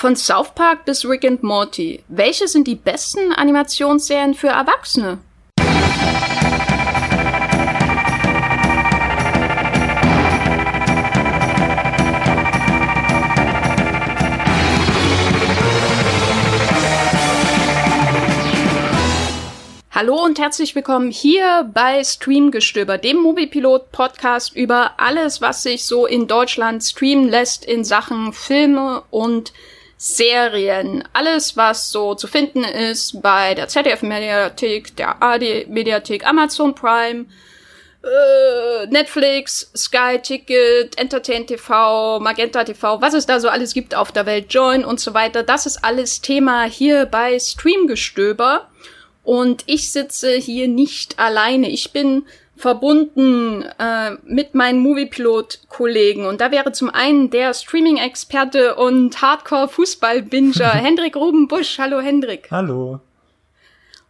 Von South Park bis Rick and Morty. Welche sind die besten Animationsserien für Erwachsene? Hallo und herzlich willkommen hier bei Streamgestöber, dem Moviepilot Podcast über alles, was sich so in Deutschland streamen lässt in Sachen Filme und Serien. Alles, was so zu finden ist bei der ZDF Mediathek, der AD Mediathek, Amazon Prime, äh, Netflix, Sky Ticket, Entertain TV, Magenta TV, was es da so alles gibt auf der Welt, Join und so weiter. Das ist alles Thema hier bei Streamgestöber. Und ich sitze hier nicht alleine. Ich bin verbunden äh, mit meinen Moviepilot-Kollegen. Und da wäre zum einen der Streaming-Experte und Hardcore-Fußball-Binger Hendrik Rubenbusch. Hallo Hendrik. Hallo.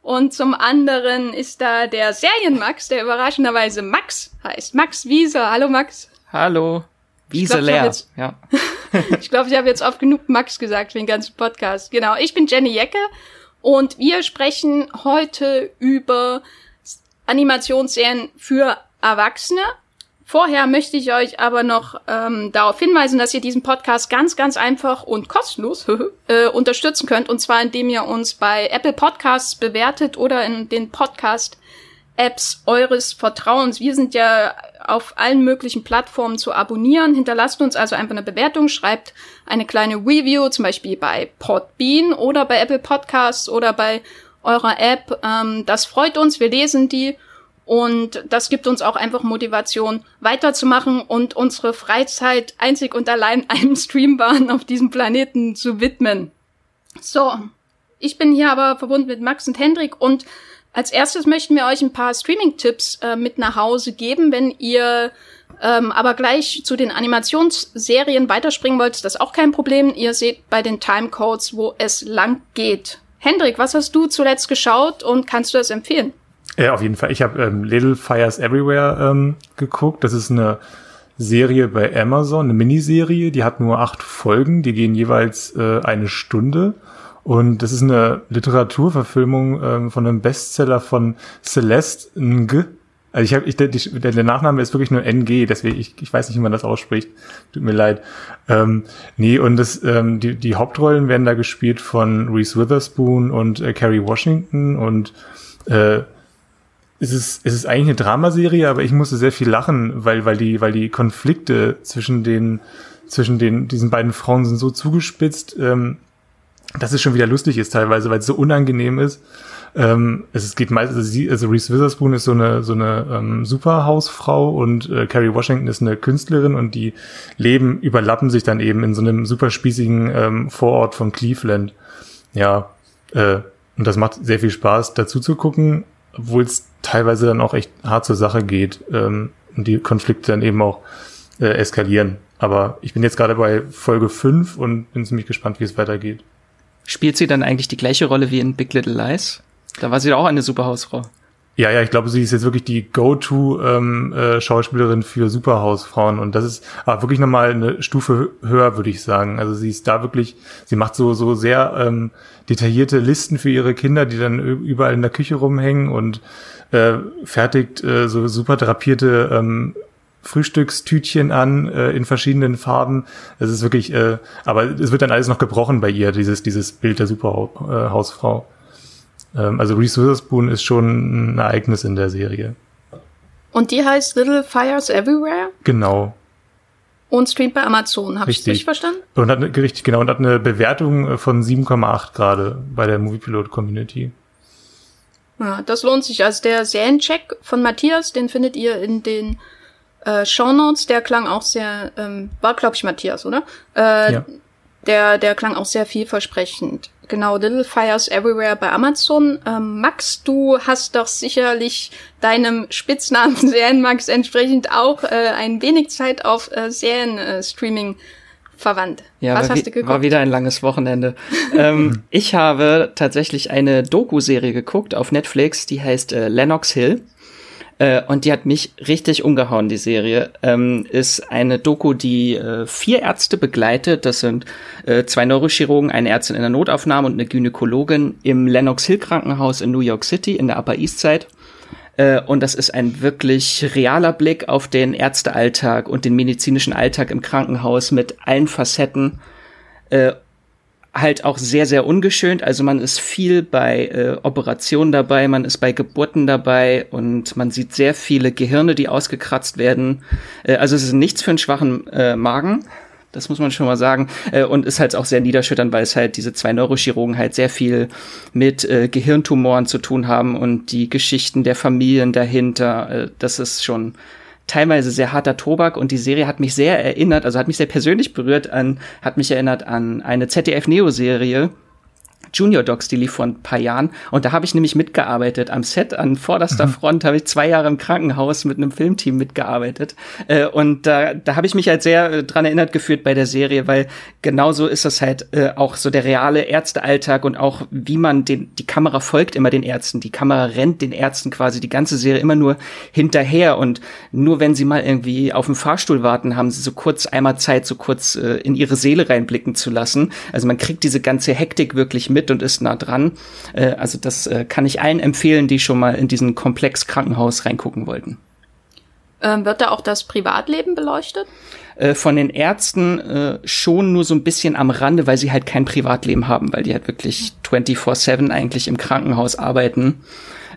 Und zum anderen ist da der Serienmax, der überraschenderweise Max heißt. Max Wieser. Hallo Max. Hallo. Wiese ich glaub, leer. Ja. ich glaube, ich habe jetzt oft genug Max gesagt für den ganzen Podcast. Genau. Ich bin Jenny Jecke und wir sprechen heute über Animationsserien für Erwachsene. Vorher möchte ich euch aber noch ähm, darauf hinweisen, dass ihr diesen Podcast ganz, ganz einfach und kostenlos äh, unterstützen könnt. Und zwar indem ihr uns bei Apple Podcasts bewertet oder in den Podcast-Apps eures Vertrauens. Wir sind ja auf allen möglichen Plattformen zu abonnieren. Hinterlasst uns also einfach eine Bewertung, schreibt eine kleine Review, zum Beispiel bei Podbean oder bei Apple Podcasts oder bei eurer App. Ähm, das freut uns, wir lesen die und das gibt uns auch einfach Motivation, weiterzumachen und unsere Freizeit einzig und allein einem Streambahn auf diesem Planeten zu widmen. So, ich bin hier aber verbunden mit Max und Hendrik und als erstes möchten wir euch ein paar Streaming-Tipps äh, mit nach Hause geben. Wenn ihr ähm, aber gleich zu den Animationsserien weiterspringen wollt, ist das auch kein Problem. Ihr seht bei den Timecodes, wo es lang geht. Hendrik, was hast du zuletzt geschaut und kannst du das empfehlen? Ja, auf jeden Fall. Ich habe ähm, Little Fires Everywhere ähm, geguckt. Das ist eine Serie bei Amazon, eine Miniserie. Die hat nur acht Folgen. Die gehen jeweils äh, eine Stunde. Und das ist eine Literaturverfilmung ähm, von einem Bestseller von Celeste Ng. Also ich habe, ich, der, der Nachname ist wirklich nur NG, deswegen ich, ich weiß nicht, wie man das ausspricht. Tut mir leid. Ähm, nee, und das, ähm, die, die Hauptrollen werden da gespielt von Reese Witherspoon und äh, Carrie Washington und äh, es ist, es ist eigentlich eine Dramaserie, aber ich musste sehr viel lachen, weil, weil die, weil die Konflikte zwischen den, zwischen den, diesen beiden Frauen sind so zugespitzt, ähm, dass es schon wieder lustig ist teilweise, weil es so unangenehm ist. Ähm, es geht meistens, also, sie, also Reese Witherspoon ist so eine so eine ähm, Superhausfrau und äh, Carrie Washington ist eine Künstlerin und die Leben überlappen sich dann eben in so einem super spießigen ähm, Vorort von Cleveland. Ja, äh, und das macht sehr viel Spaß, dazu zu gucken, obwohl es teilweise dann auch echt hart zur Sache geht ähm, und die Konflikte dann eben auch äh, eskalieren. Aber ich bin jetzt gerade bei Folge 5 und bin ziemlich gespannt, wie es weitergeht. Spielt sie dann eigentlich die gleiche Rolle wie in Big Little Lies? Da war sie auch eine Superhausfrau. Ja, ja, ich glaube, sie ist jetzt wirklich die Go-To-Schauspielerin ähm, äh, für Superhausfrauen und das ist aber wirklich nochmal eine Stufe höher, würde ich sagen. Also sie ist da wirklich, sie macht so so sehr ähm, detaillierte Listen für ihre Kinder, die dann überall in der Küche rumhängen und äh, fertigt äh, so super drapierte ähm, Frühstückstütchen an äh, in verschiedenen Farben. Es ist wirklich, äh, aber es wird dann alles noch gebrochen bei ihr, dieses, dieses Bild der Superhausfrau. Ähm, also Reese Witherspoon ist schon ein Ereignis in der Serie. Und die heißt Little Fires Everywhere? Genau. Und streamt bei Amazon, habe ich richtig verstanden? Und hat eine, richtig, genau, und hat eine Bewertung von 7,8 gerade bei der Moviepilot Community. Ja, das lohnt sich. Also der Seriencheck von Matthias, den findet ihr in den äh, Shownotes, der klang auch sehr, ähm, war glaube ich Matthias, oder? Äh, ja. Der, der klang auch sehr vielversprechend. Genau, Little Fires Everywhere bei Amazon. Ähm, Max, du hast doch sicherlich deinem Spitznamen Serienmax entsprechend auch äh, ein wenig Zeit auf äh, Serienstreaming äh, verwandt. Ja, Was hast du geguckt? war wieder ein langes Wochenende. ähm, ich habe tatsächlich eine Doku-Serie geguckt auf Netflix, die heißt äh, Lennox Hill. Äh, und die hat mich richtig umgehauen, die Serie. Ähm, ist eine Doku, die äh, vier Ärzte begleitet. Das sind äh, zwei Neurochirurgen, eine Ärztin in der Notaufnahme und eine Gynäkologin im Lennox Hill Krankenhaus in New York City in der Upper East Side. Äh, und das ist ein wirklich realer Blick auf den Ärztealltag und den medizinischen Alltag im Krankenhaus mit allen Facetten. Halt auch sehr, sehr ungeschönt. Also man ist viel bei äh, Operationen dabei, man ist bei Geburten dabei und man sieht sehr viele Gehirne, die ausgekratzt werden. Äh, also es ist nichts für einen schwachen äh, Magen. Das muss man schon mal sagen. Äh, und ist halt auch sehr niederschütternd, weil es halt diese zwei Neurochirurgen halt sehr viel mit äh, Gehirntumoren zu tun haben und die Geschichten der Familien dahinter. Äh, das ist schon teilweise sehr harter Tobak und die Serie hat mich sehr erinnert, also hat mich sehr persönlich berührt an, hat mich erinnert an eine ZDF-Neo-Serie, Junior Docs, die lief vor ein paar Jahren. Und da habe ich nämlich mitgearbeitet. Am Set an vorderster mhm. Front habe ich zwei Jahre im Krankenhaus mit einem Filmteam mitgearbeitet. Äh, und da, da habe ich mich halt sehr äh, dran erinnert gefühlt bei der Serie, weil genauso ist das halt äh, auch so der reale Ärztealltag und auch wie man den, die Kamera folgt immer den Ärzten. Die Kamera rennt den Ärzten quasi die ganze Serie immer nur hinterher und nur wenn sie mal irgendwie auf dem Fahrstuhl warten, haben sie so kurz einmal Zeit, so kurz äh, in ihre Seele reinblicken zu lassen. Also man kriegt diese ganze Hektik wirklich mit mit und ist nah dran. Äh, also das äh, kann ich allen empfehlen, die schon mal in diesen Komplex Krankenhaus reingucken wollten. Ähm, wird da auch das Privatleben beleuchtet? Äh, von den Ärzten äh, schon nur so ein bisschen am Rande, weil sie halt kein Privatleben haben, weil die halt wirklich 24-7 eigentlich im Krankenhaus arbeiten.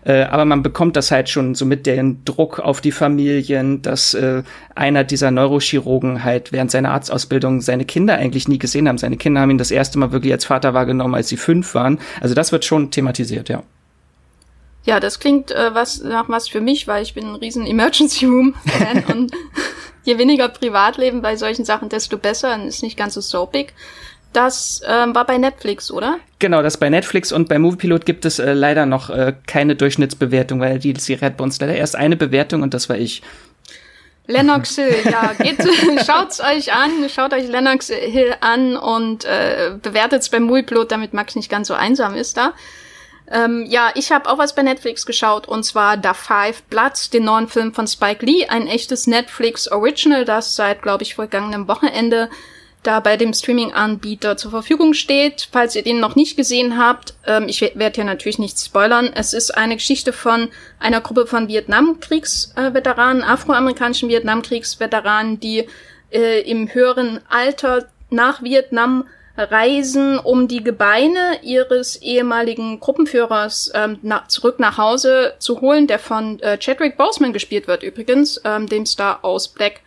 Äh, aber man bekommt das halt schon so mit den Druck auf die Familien, dass äh, einer dieser Neurochirurgen halt während seiner Arztausbildung seine Kinder eigentlich nie gesehen haben. Seine Kinder haben ihn das erste Mal wirklich als Vater wahrgenommen, als sie fünf waren. Also das wird schon thematisiert, ja. Ja, das klingt äh, was nach was für mich, weil ich bin ein riesen Emergency Room Fan und je weniger Privatleben bei solchen Sachen, desto besser. Dann ist nicht ganz so soapig. Das ähm, war bei Netflix, oder? Genau, das bei Netflix und bei Moviepilot gibt es äh, leider noch äh, keine Durchschnittsbewertung, weil die Serie hat bei uns leider erst eine Bewertung und das war ich. Lennox Hill, ja, geht, schaut's euch an, schaut euch Lennox Hill an und äh, bewertet's beim Moviepilot, damit Max nicht ganz so einsam ist da. Ähm, ja, ich habe auch was bei Netflix geschaut und zwar Da Five Bloods, den neuen Film von Spike Lee, ein echtes Netflix Original, das seit, glaube ich, vergangenem Wochenende da bei dem Streaming-Anbieter zur Verfügung steht. Falls ihr den noch nicht gesehen habt, ähm, ich werde hier natürlich nicht spoilern. Es ist eine Geschichte von einer Gruppe von Vietnamkriegsveteranen, äh, afroamerikanischen Vietnamkriegsveteranen, die äh, im höheren Alter nach Vietnam reisen, um die Gebeine ihres ehemaligen Gruppenführers ähm, na, zurück nach Hause zu holen, der von äh, Chadwick Boseman gespielt wird übrigens, ähm, dem Star aus Black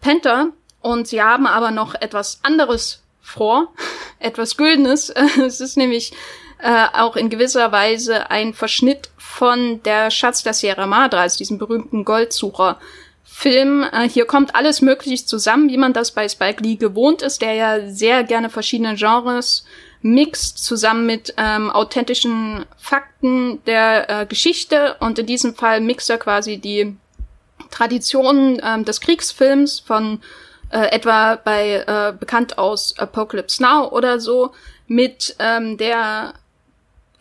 Panther. Und sie haben aber noch etwas anderes vor, etwas Güldenes. es ist nämlich äh, auch in gewisser Weise ein Verschnitt von der Schatz der Sierra Madre, also diesem berühmten Goldsucher. Film. Äh, hier kommt alles Mögliche zusammen, wie man das bei Spike Lee gewohnt ist, der ja sehr gerne verschiedene Genres mixt, zusammen mit ähm, authentischen Fakten der äh, Geschichte. Und in diesem Fall mixt er quasi die Traditionen ähm, des Kriegsfilms von äh, etwa bei äh, bekannt aus Apocalypse Now oder so, mit ähm, der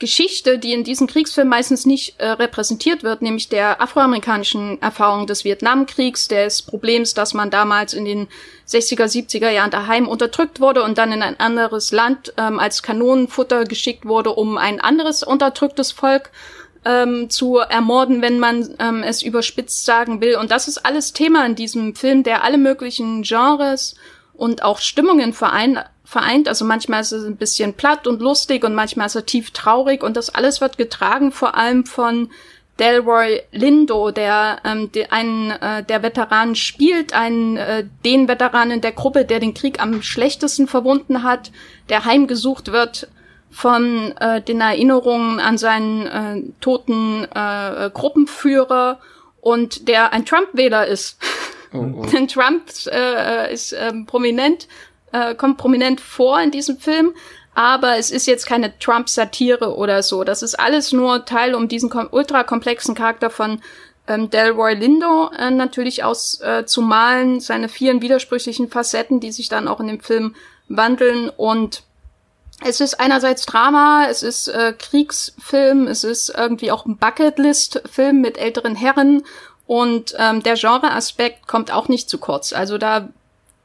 Geschichte, die in diesem Kriegsfilm meistens nicht äh, repräsentiert wird, nämlich der afroamerikanischen Erfahrung des Vietnamkriegs, des Problems, dass man damals in den 60er, 70er Jahren daheim unterdrückt wurde und dann in ein anderes Land ähm, als Kanonenfutter geschickt wurde, um ein anderes unterdrücktes Volk ähm, zu ermorden, wenn man ähm, es überspitzt sagen will. Und das ist alles Thema in diesem Film, der alle möglichen Genres und auch Stimmungen vereint. vereint. Also manchmal ist es ein bisschen platt und lustig und manchmal ist er tief traurig und das alles wird getragen vor allem von Delroy Lindo, der ähm, de, einen äh, der Veteranen spielt, einen äh, den Veteranen der Gruppe, der den Krieg am schlechtesten verwunden hat, der heimgesucht wird von äh, den Erinnerungen an seinen äh, toten äh, Gruppenführer und der ein Trump-Wähler ist. Oh, oh. Denn Trump äh, ist äh, prominent, äh, kommt prominent vor in diesem Film, aber es ist jetzt keine Trump-Satire oder so. Das ist alles nur Teil, um diesen ultra komplexen Charakter von ähm, Delroy Lindo äh, natürlich aus äh, zu malen, seine vielen widersprüchlichen Facetten, die sich dann auch in dem Film wandeln und es ist einerseits Drama, es ist äh, Kriegsfilm, es ist irgendwie auch ein Bucketlist-Film mit älteren Herren Und ähm, der Genre-Aspekt kommt auch nicht zu kurz. Also da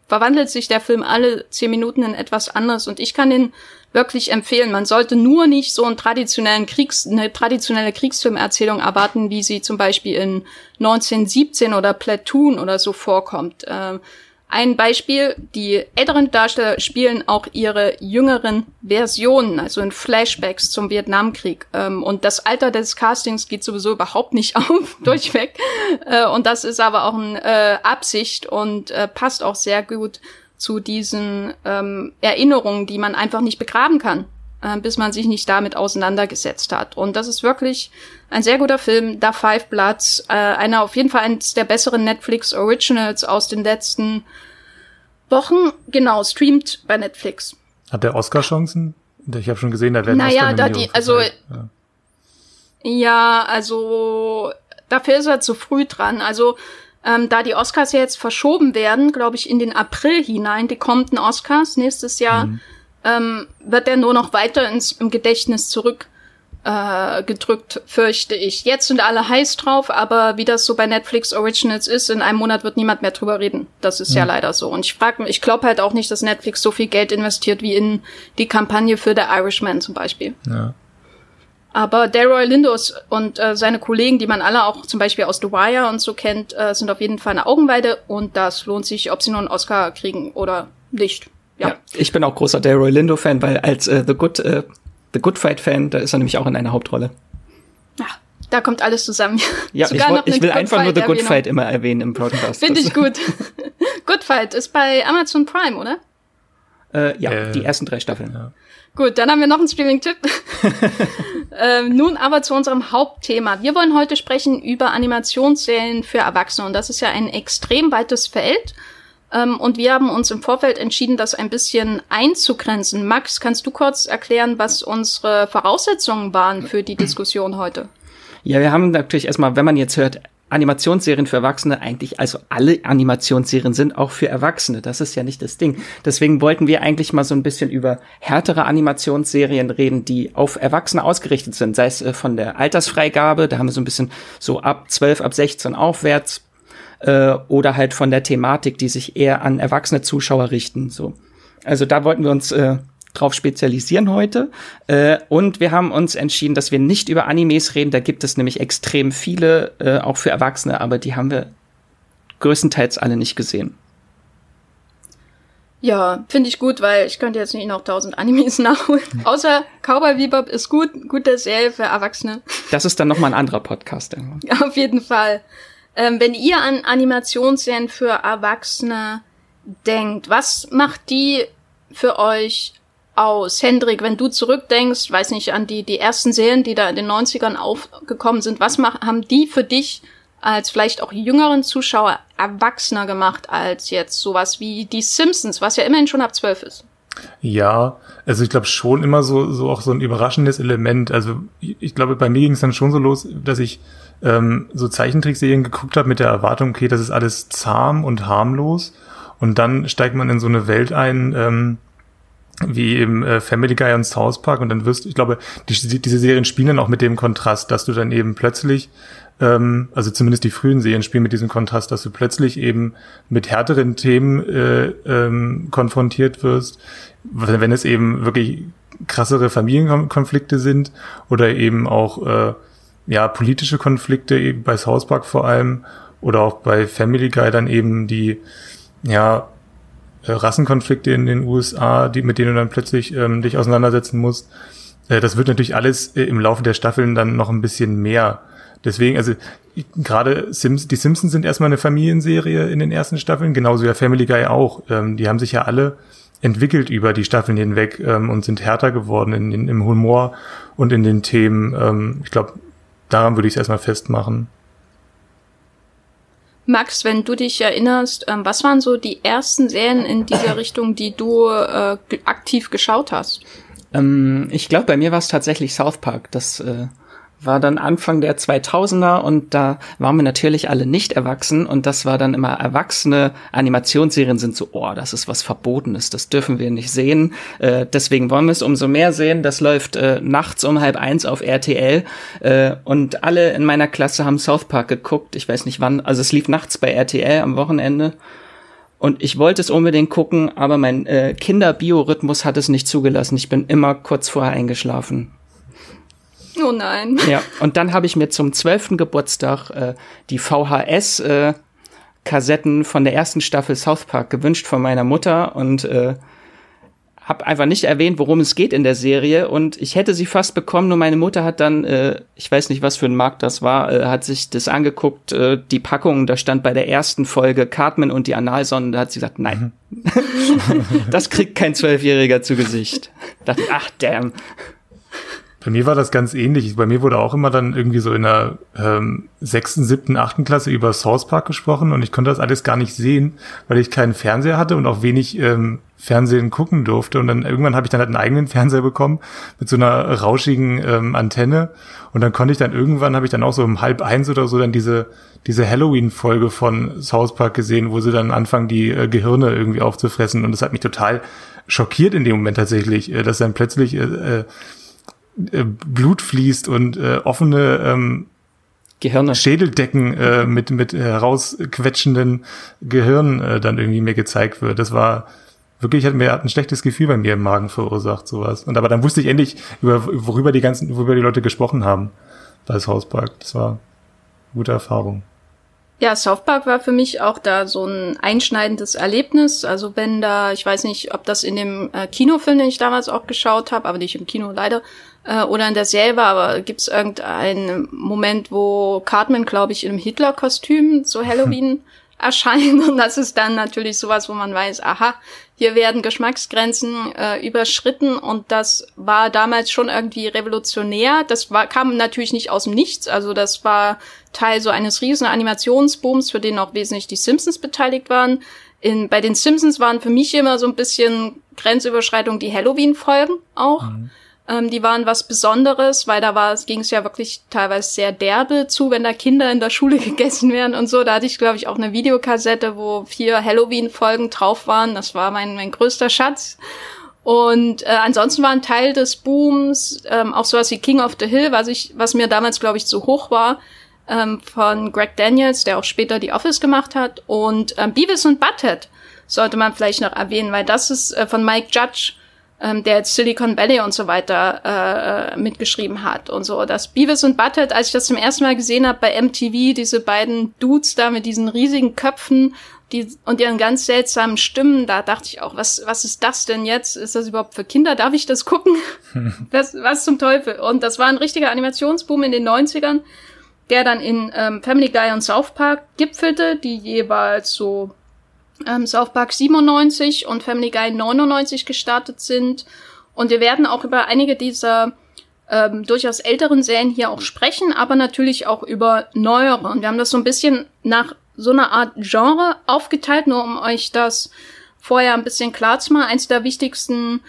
verwandelt sich der Film alle zehn Minuten in etwas anderes. Und ich kann den wirklich empfehlen. Man sollte nur nicht so einen traditionellen Kriegs, eine traditionelle Kriegsfilmerzählung erwarten, wie sie zum Beispiel in 1917 oder Platoon oder so vorkommt. Ähm, ein Beispiel, die älteren Darsteller spielen auch ihre jüngeren Versionen, also in Flashbacks zum Vietnamkrieg. Ähm, und das Alter des Castings geht sowieso überhaupt nicht auf, durchweg. Äh, und das ist aber auch eine äh, Absicht und äh, passt auch sehr gut zu diesen ähm, Erinnerungen, die man einfach nicht begraben kann, äh, bis man sich nicht damit auseinandergesetzt hat. Und das ist wirklich ein sehr guter Film, Da Five Bloods, äh, einer auf jeden Fall eines der besseren Netflix Originals aus den letzten Wochen. Genau, streamt bei Netflix. Hat der Oscar-Chancen? Ich habe schon gesehen, da werden Naja, da die, also ja. ja, also dafür ist er zu früh dran. Also ähm, da die Oscars jetzt verschoben werden, glaube ich, in den April hinein, die kommenden Oscars nächstes Jahr, mhm. Ähm, wird er nur noch weiter ins im Gedächtnis zurück äh, gedrückt, fürchte ich. Jetzt sind alle heiß drauf, aber wie das so bei Netflix Originals ist, in einem Monat wird niemand mehr drüber reden. Das ist ja, ja leider so. Und ich frage mich, ich glaube halt auch nicht, dass Netflix so viel Geld investiert wie in die Kampagne für The Irishman zum Beispiel. Ja. Aber Delroy Lindos und äh, seine Kollegen, die man alle auch zum Beispiel aus The Wire und so kennt, äh, sind auf jeden Fall eine Augenweide und das lohnt sich, ob sie nur einen Oscar kriegen oder nicht. Ja, ja ich bin auch großer Delroy Lindo-Fan, weil als äh, The Good äh, The Good Fight-Fan, da ist er nämlich auch in einer Hauptrolle. Ja, da kommt alles zusammen. Ja, ich, wollt, ich will einfach nur The Good Fight immer erwähnen im Podcast. Finde ich gut. Good Fight ist bei Amazon Prime, oder? Äh, ja, äh, die ersten drei Staffeln. Ja. Gut, dann haben wir noch einen Streaming-Tipp. ähm, nun aber zu unserem Hauptthema. Wir wollen heute sprechen über Animationsserien für Erwachsene und das ist ja ein extrem weites Feld. Ähm, und wir haben uns im Vorfeld entschieden, das ein bisschen einzugrenzen. Max, kannst du kurz erklären, was unsere Voraussetzungen waren für die Diskussion heute? Ja, wir haben natürlich erstmal, wenn man jetzt hört, Animationsserien für Erwachsene eigentlich, also alle Animationsserien sind auch für Erwachsene. Das ist ja nicht das Ding. Deswegen wollten wir eigentlich mal so ein bisschen über härtere Animationsserien reden, die auf Erwachsene ausgerichtet sind. Sei es äh, von der Altersfreigabe, da haben wir so ein bisschen so ab 12, ab 16 aufwärts, äh, oder halt von der Thematik, die sich eher an erwachsene Zuschauer richten. So. Also da wollten wir uns äh, drauf spezialisieren heute. Äh, und wir haben uns entschieden, dass wir nicht über Animes reden. Da gibt es nämlich extrem viele, äh, auch für Erwachsene, aber die haben wir größtenteils alle nicht gesehen. Ja, finde ich gut, weil ich könnte jetzt nicht noch tausend Animes nachholen. Mhm. Außer Cowboy Bebop ist gut, gute Serie für Erwachsene. Das ist dann noch mal ein anderer Podcast. Auf jeden Fall. Ähm, wenn ihr an Animationsserien für Erwachsene denkt, was macht die für euch aus? Hendrik, wenn du zurückdenkst, weiß nicht, an die, die ersten Serien, die da in den 90ern aufgekommen sind, was mach, haben die für dich als vielleicht auch jüngeren Zuschauer erwachsener gemacht als jetzt sowas wie die Simpsons, was ja immerhin schon ab zwölf ist? Ja, also ich glaube schon immer so, so auch so ein überraschendes Element. Also ich glaube, bei mir ging es dann schon so los, dass ich ähm, so Zeichentrickserien geguckt habe mit der Erwartung, okay, das ist alles zahm und harmlos. Und dann steigt man in so eine Welt ein, ähm, wie eben äh, Family Guy und South Park und dann wirst, ich glaube, die, diese Serien spielen dann auch mit dem Kontrast, dass du dann eben plötzlich, ähm, also zumindest die frühen Serien spielen mit diesem Kontrast, dass du plötzlich eben mit härteren Themen äh, ähm, konfrontiert wirst, wenn es eben wirklich krassere Familienkonflikte sind oder eben auch äh, ja, politische Konflikte eben bei South Park vor allem oder auch bei Family Guy dann eben die, ja, äh, Rassenkonflikte in den USA, die, mit denen du dann plötzlich ähm, dich auseinandersetzen musst. Äh, das wird natürlich alles äh, im Laufe der Staffeln dann noch ein bisschen mehr. Deswegen, also gerade Sims, die Simpsons sind erstmal eine Familienserie in den ersten Staffeln, genauso wie Family Guy auch. Ähm, die haben sich ja alle entwickelt über die Staffeln hinweg ähm, und sind härter geworden in, in, im Humor und in den Themen. Ähm, ich glaube, daran würde ich es erstmal festmachen. Max, wenn du dich erinnerst, ähm, was waren so die ersten Serien in dieser Richtung, die du äh, aktiv geschaut hast? Ähm, ich glaube, bei mir war es tatsächlich South Park. Das äh, war dann Anfang der 2000er und da waren wir natürlich alle nicht erwachsen und das war dann immer erwachsene Animationsserien sind so, oh, das ist was Verbotenes, das dürfen wir nicht sehen. Äh, deswegen wollen wir es umso mehr sehen. Das läuft äh, nachts um halb eins auf RTL äh, und alle in meiner Klasse haben South Park geguckt. Ich weiß nicht wann, also es lief nachts bei RTL am Wochenende. Und ich wollte es unbedingt gucken, aber mein äh, Kinderbiorhythmus hat es nicht zugelassen. Ich bin immer kurz vorher eingeschlafen. Oh nein. Ja, und dann habe ich mir zum zwölften Geburtstag äh, die VHS äh, Kassetten von der ersten Staffel South Park gewünscht von meiner Mutter und äh, habe einfach nicht erwähnt, worum es geht in der Serie und ich hätte sie fast bekommen, nur meine Mutter hat dann, äh, ich weiß nicht, was für ein Markt das war, äh, hat sich das angeguckt, äh, die Packung, da stand bei der ersten Folge Cartman und die Analsonnen, da hat sie gesagt, nein, das kriegt kein Zwölfjähriger zu Gesicht. Da dachte ach damn. Bei mir war das ganz ähnlich. Bei mir wurde auch immer dann irgendwie so in der ähm, sechsten, siebten, achten Klasse über Source Park gesprochen und ich konnte das alles gar nicht sehen, weil ich keinen Fernseher hatte und auch wenig ähm, Fernsehen gucken durfte. Und dann irgendwann habe ich dann halt einen eigenen Fernseher bekommen mit so einer rauschigen ähm, Antenne. Und dann konnte ich dann irgendwann, habe ich dann auch so um halb eins oder so dann diese, diese Halloween-Folge von South Park gesehen, wo sie dann anfangen, die äh, Gehirne irgendwie aufzufressen. Und das hat mich total schockiert in dem Moment tatsächlich, äh, dass dann plötzlich äh, äh, äh, Blut fließt und äh, offene ähm, Gehirne. Schädeldecken äh, mit, mit herausquetschenden Gehirnen äh, dann irgendwie mir gezeigt wird. Das war wirklich, hat mir hat ein schlechtes Gefühl bei mir im Magen verursacht, sowas. Und aber dann wusste ich endlich, über, worüber die ganzen, worüber die Leute gesprochen haben bei South Park. Das war eine gute Erfahrung. Ja, South Park war für mich auch da so ein einschneidendes Erlebnis. Also wenn da, ich weiß nicht, ob das in dem äh, Kinofilm, den ich damals auch geschaut habe, aber nicht im Kino leider, äh, oder in der Serie war, aber gibt es irgendeinen Moment, wo Cartman, glaube ich, in einem Hitler-Kostüm zu Halloween erscheint und das ist dann natürlich sowas, wo man weiß, aha, hier werden Geschmacksgrenzen äh, überschritten und das war damals schon irgendwie revolutionär. Das war, kam natürlich nicht aus dem Nichts, also das war Teil so eines riesen Animationsbooms, für den auch wesentlich die Simpsons beteiligt waren. In, bei den Simpsons waren für mich immer so ein bisschen Grenzüberschreitung die Halloween-Folgen auch. Mhm. Ähm, die waren was Besonderes, weil da war es ging es ja wirklich teilweise sehr derbe zu, wenn da Kinder in der Schule gegessen werden und so. Da hatte ich, glaube ich, auch eine Videokassette, wo vier Halloween-Folgen drauf waren. Das war mein, mein größter Schatz. Und äh, ansonsten war ein Teil des Booms ähm, auch sowas wie King of the Hill, was ich, was mir damals, glaube ich, zu hoch war, ähm, von Greg Daniels, der auch später die Office gemacht hat. Und ähm, Beavis und Butthead sollte man vielleicht noch erwähnen, weil das ist äh, von Mike Judge ähm, der jetzt Silicon Valley und so weiter äh, äh, mitgeschrieben hat und so. Das Beavis und Butthead, als ich das zum ersten Mal gesehen habe bei MTV, diese beiden Dudes da mit diesen riesigen Köpfen die, und ihren ganz seltsamen Stimmen, da dachte ich auch, was, was ist das denn jetzt? Ist das überhaupt für Kinder? Darf ich das gucken? was, was zum Teufel? Und das war ein richtiger Animationsboom in den 90ern, der dann in ähm, Family Guy und South Park gipfelte, die jeweils so ähm, South Park 97 und Family Guy 99 gestartet sind. Und wir werden auch über einige dieser ähm, durchaus älteren Serien hier auch sprechen, aber natürlich auch über neuere. Und wir haben das so ein bisschen nach so einer Art Genre aufgeteilt, nur um euch das vorher ein bisschen klar zu machen. Eins der wichtigsten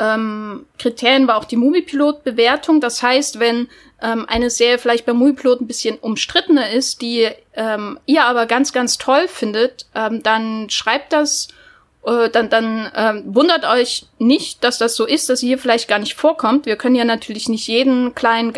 ähm, Kriterien war auch die Moviepilot-Bewertung. Das heißt, wenn ähm, eine Serie vielleicht bei Moviepilot ein bisschen umstrittener ist, die ähm, ihr aber ganz, ganz toll findet, ähm, dann schreibt das, äh, dann, dann ähm, wundert euch nicht, dass das so ist, dass sie hier vielleicht gar nicht vorkommt. Wir können ja natürlich nicht jeden kleinen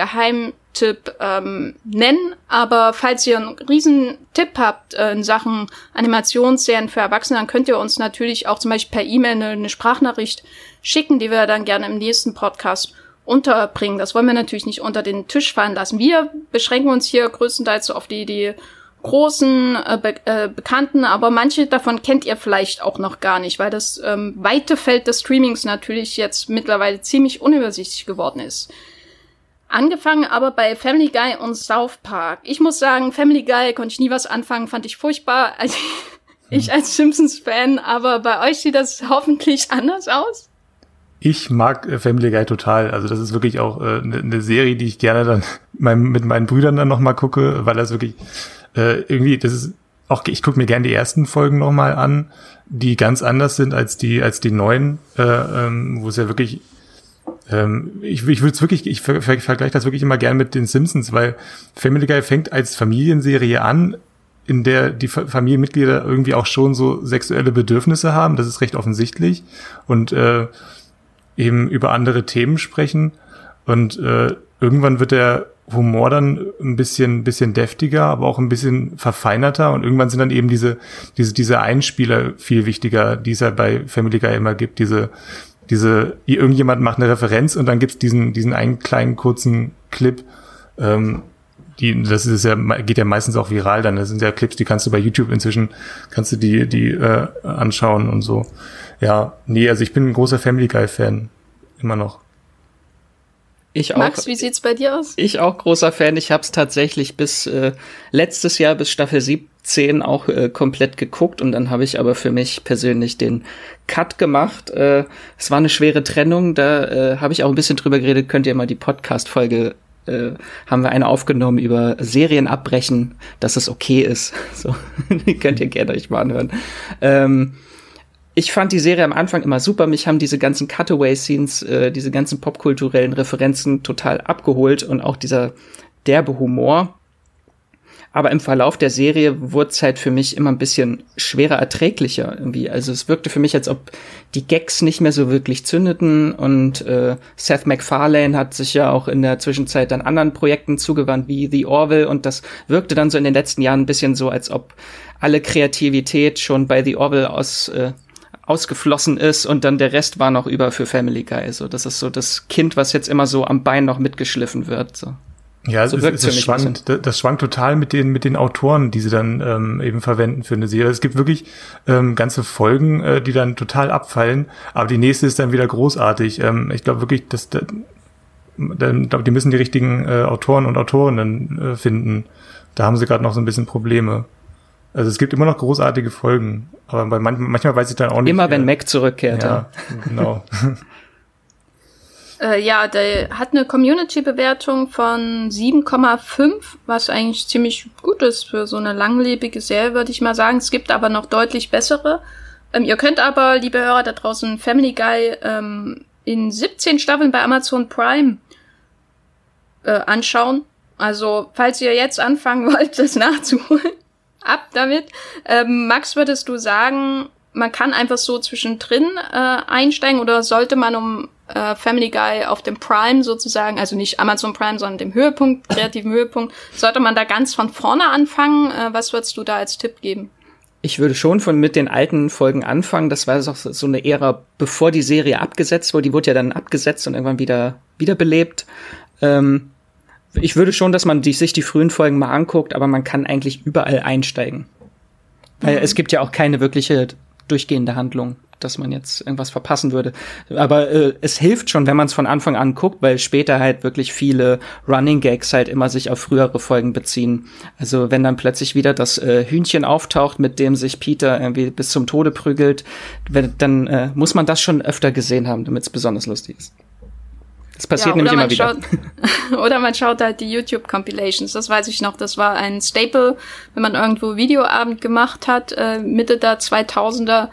Geheimtipp ähm, nennen, aber falls ihr einen riesen Tipp habt äh, in Sachen Animationsserien für Erwachsene, dann könnt ihr uns natürlich auch zum Beispiel per E-Mail eine, eine Sprachnachricht schicken, die wir dann gerne im nächsten Podcast unterbringen. Das wollen wir natürlich nicht unter den Tisch fallen lassen. Wir beschränken uns hier größtenteils auf die, die großen äh, be äh, Bekannten, aber manche davon kennt ihr vielleicht auch noch gar nicht, weil das ähm, weite Feld des Streamings natürlich jetzt mittlerweile ziemlich unübersichtlich geworden ist. Angefangen aber bei Family Guy und South Park. Ich muss sagen, Family Guy konnte ich nie was anfangen, fand ich furchtbar. Also ich als Simpsons-Fan, aber bei euch sieht das hoffentlich anders aus. Ich mag äh, Family Guy total. Also das ist wirklich auch eine äh, ne, ne Serie, die ich gerne dann mein, mit meinen Brüdern dann nochmal gucke, weil das wirklich äh, irgendwie, das ist auch, ich gucke mir gerne die ersten Folgen nochmal an, die ganz anders sind als die, als die neuen, äh, ähm, wo es ja wirklich Ähm, ich ich würde es wirklich, ich ver ver vergleiche das wirklich immer gern mit den Simpsons, weil Family Guy fängt als Familienserie an, in der die Familienmitglieder irgendwie auch schon so sexuelle Bedürfnisse haben, das ist recht offensichtlich. Und äh, eben über andere Themen sprechen. Und äh, irgendwann wird der Humor dann ein bisschen, bisschen deftiger, aber auch ein bisschen verfeinerter. Und irgendwann sind dann eben diese, diese, diese Einspieler viel wichtiger, die es ja bei Family Guy immer gibt, diese, diese, irgendjemand macht eine Referenz und dann gibt's diesen, diesen einen kleinen kurzen Clip, ähm, die, das ist ja, geht ja meistens auch viral dann. Das sind ja Clips, die kannst du bei YouTube inzwischen, kannst du die, die äh, anschauen und so. Ja, nee, also ich bin ein großer Family Guy Fan. Immer noch. Ich auch. Max, wie sieht's bei dir aus? Ich auch großer Fan. Ich habe es tatsächlich bis äh, letztes Jahr bis Staffel 17 auch äh, komplett geguckt und dann habe ich aber für mich persönlich den Cut gemacht. Äh, es war eine schwere Trennung, da äh, habe ich auch ein bisschen drüber geredet. Könnt ihr mal die Podcast Folge äh, haben wir eine aufgenommen über Serien abbrechen, dass es okay ist. So, die könnt ihr gerne euch mal anhören. Ähm, ich fand die Serie am Anfang immer super. Mich haben diese ganzen Cutaway-Scenes, äh, diese ganzen popkulturellen Referenzen total abgeholt und auch dieser derbe Humor. Aber im Verlauf der Serie wurde es halt für mich immer ein bisschen schwerer erträglicher irgendwie. Also es wirkte für mich, als ob die Gags nicht mehr so wirklich zündeten und äh, Seth MacFarlane hat sich ja auch in der Zwischenzeit dann anderen Projekten zugewandt, wie The Orville und das wirkte dann so in den letzten Jahren ein bisschen so, als ob alle Kreativität schon bei The Orville aus äh, ausgeflossen ist und dann der Rest war noch über für Family Guy. So, das ist so das Kind, was jetzt immer so am Bein noch mitgeschliffen wird. So. Ja, so es, es schwankt, das schwankt total mit den mit den Autoren, die sie dann ähm, eben verwenden für eine Serie. Es gibt wirklich ähm, ganze Folgen, äh, die dann total abfallen, aber die nächste ist dann wieder großartig. Ähm, ich glaube wirklich, dass da, dann, glaub, die müssen die richtigen äh, Autoren und Autorinnen äh, finden. Da haben sie gerade noch so ein bisschen Probleme. Also es gibt immer noch großartige Folgen, aber bei manchmal, manchmal weiß ich dann auch nicht. Immer wenn äh, Mac zurückkehrt. Ja, genau. Äh, ja, der hat eine Community-Bewertung von 7,5, was eigentlich ziemlich gut ist für so eine langlebige Serie, würde ich mal sagen. Es gibt aber noch deutlich bessere. Ähm, ihr könnt aber, liebe Hörer da draußen, Family Guy ähm, in 17 Staffeln bei Amazon Prime äh, anschauen. Also, falls ihr jetzt anfangen wollt, das nachzuholen, ab damit. Ähm, Max, würdest du sagen, man kann einfach so zwischendrin äh, einsteigen oder sollte man um äh, Family Guy auf dem Prime sozusagen, also nicht Amazon Prime, sondern dem Höhepunkt, kreativen Höhepunkt, sollte man da ganz von vorne anfangen? Äh, was würdest du da als Tipp geben? Ich würde schon von mit den alten Folgen anfangen. Das war so, so eine Ära, bevor die Serie abgesetzt wurde. Die wurde ja dann abgesetzt und irgendwann wieder wiederbelebt. Ähm, ich würde schon, dass man die, sich die frühen Folgen mal anguckt, aber man kann eigentlich überall einsteigen. Weil mhm. es gibt ja auch keine wirkliche durchgehende Handlung, dass man jetzt irgendwas verpassen würde. Aber äh, es hilft schon, wenn man es von Anfang an guckt, weil später halt wirklich viele Running Gags halt immer sich auf frühere Folgen beziehen. Also wenn dann plötzlich wieder das äh, Hühnchen auftaucht, mit dem sich Peter irgendwie bis zum Tode prügelt, wenn, dann äh, muss man das schon öfter gesehen haben, damit es besonders lustig ist. Das passiert ja, nämlich immer wieder. Schaut, oder man schaut halt die YouTube-Compilations. Das weiß ich noch. Das war ein Staple, wenn man irgendwo Videoabend gemacht hat, äh, Mitte der 2000er,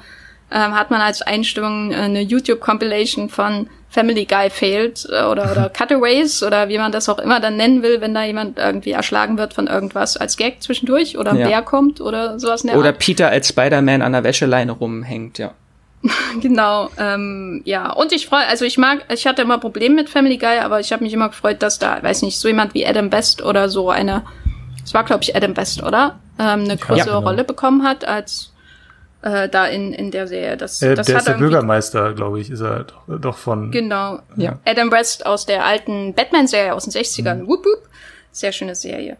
äh, hat man als Einstellung äh, eine YouTube-Compilation von Family Guy Failed äh, oder, oder Cutaways oder wie man das auch immer dann nennen will, wenn da jemand irgendwie erschlagen wird von irgendwas als Gag zwischendurch oder ein ja. Bär kommt oder sowas. In der oder Art. Peter als Spider-Man an der Wäscheleine rumhängt, ja. genau, ähm, ja. Und ich freue, also ich mag, ich hatte immer Probleme mit Family Guy, aber ich habe mich immer gefreut, dass da, weiß nicht, so jemand wie Adam Best oder so eine, es war glaube ich Adam Best, oder? Ähm, eine größere ja, genau. Rolle bekommen hat als äh, da in, in der Serie. Das, äh, das der ist der Bürgermeister, glaube ich, ist er doch, doch von. Genau. Ja. Adam West aus der alten Batman-Serie aus den 60ern. Mhm. Wup, wup. Sehr schöne Serie.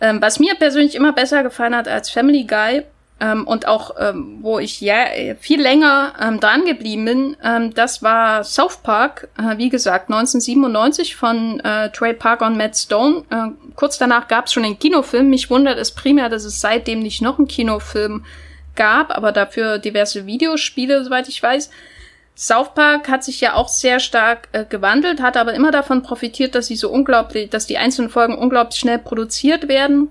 Ähm, was mir persönlich immer besser gefallen hat als Family Guy, ähm, und auch ähm, wo ich ja viel länger ähm, dran geblieben bin, ähm, das war South Park, äh, wie gesagt 1997 von äh, Trey Parker und Matt Stone. Äh, kurz danach gab es schon einen Kinofilm. Mich wundert es primär, dass es seitdem nicht noch einen Kinofilm gab, aber dafür diverse Videospiele, soweit ich weiß. South Park hat sich ja auch sehr stark äh, gewandelt, hat aber immer davon profitiert, dass sie so unglaublich, dass die einzelnen Folgen unglaublich schnell produziert werden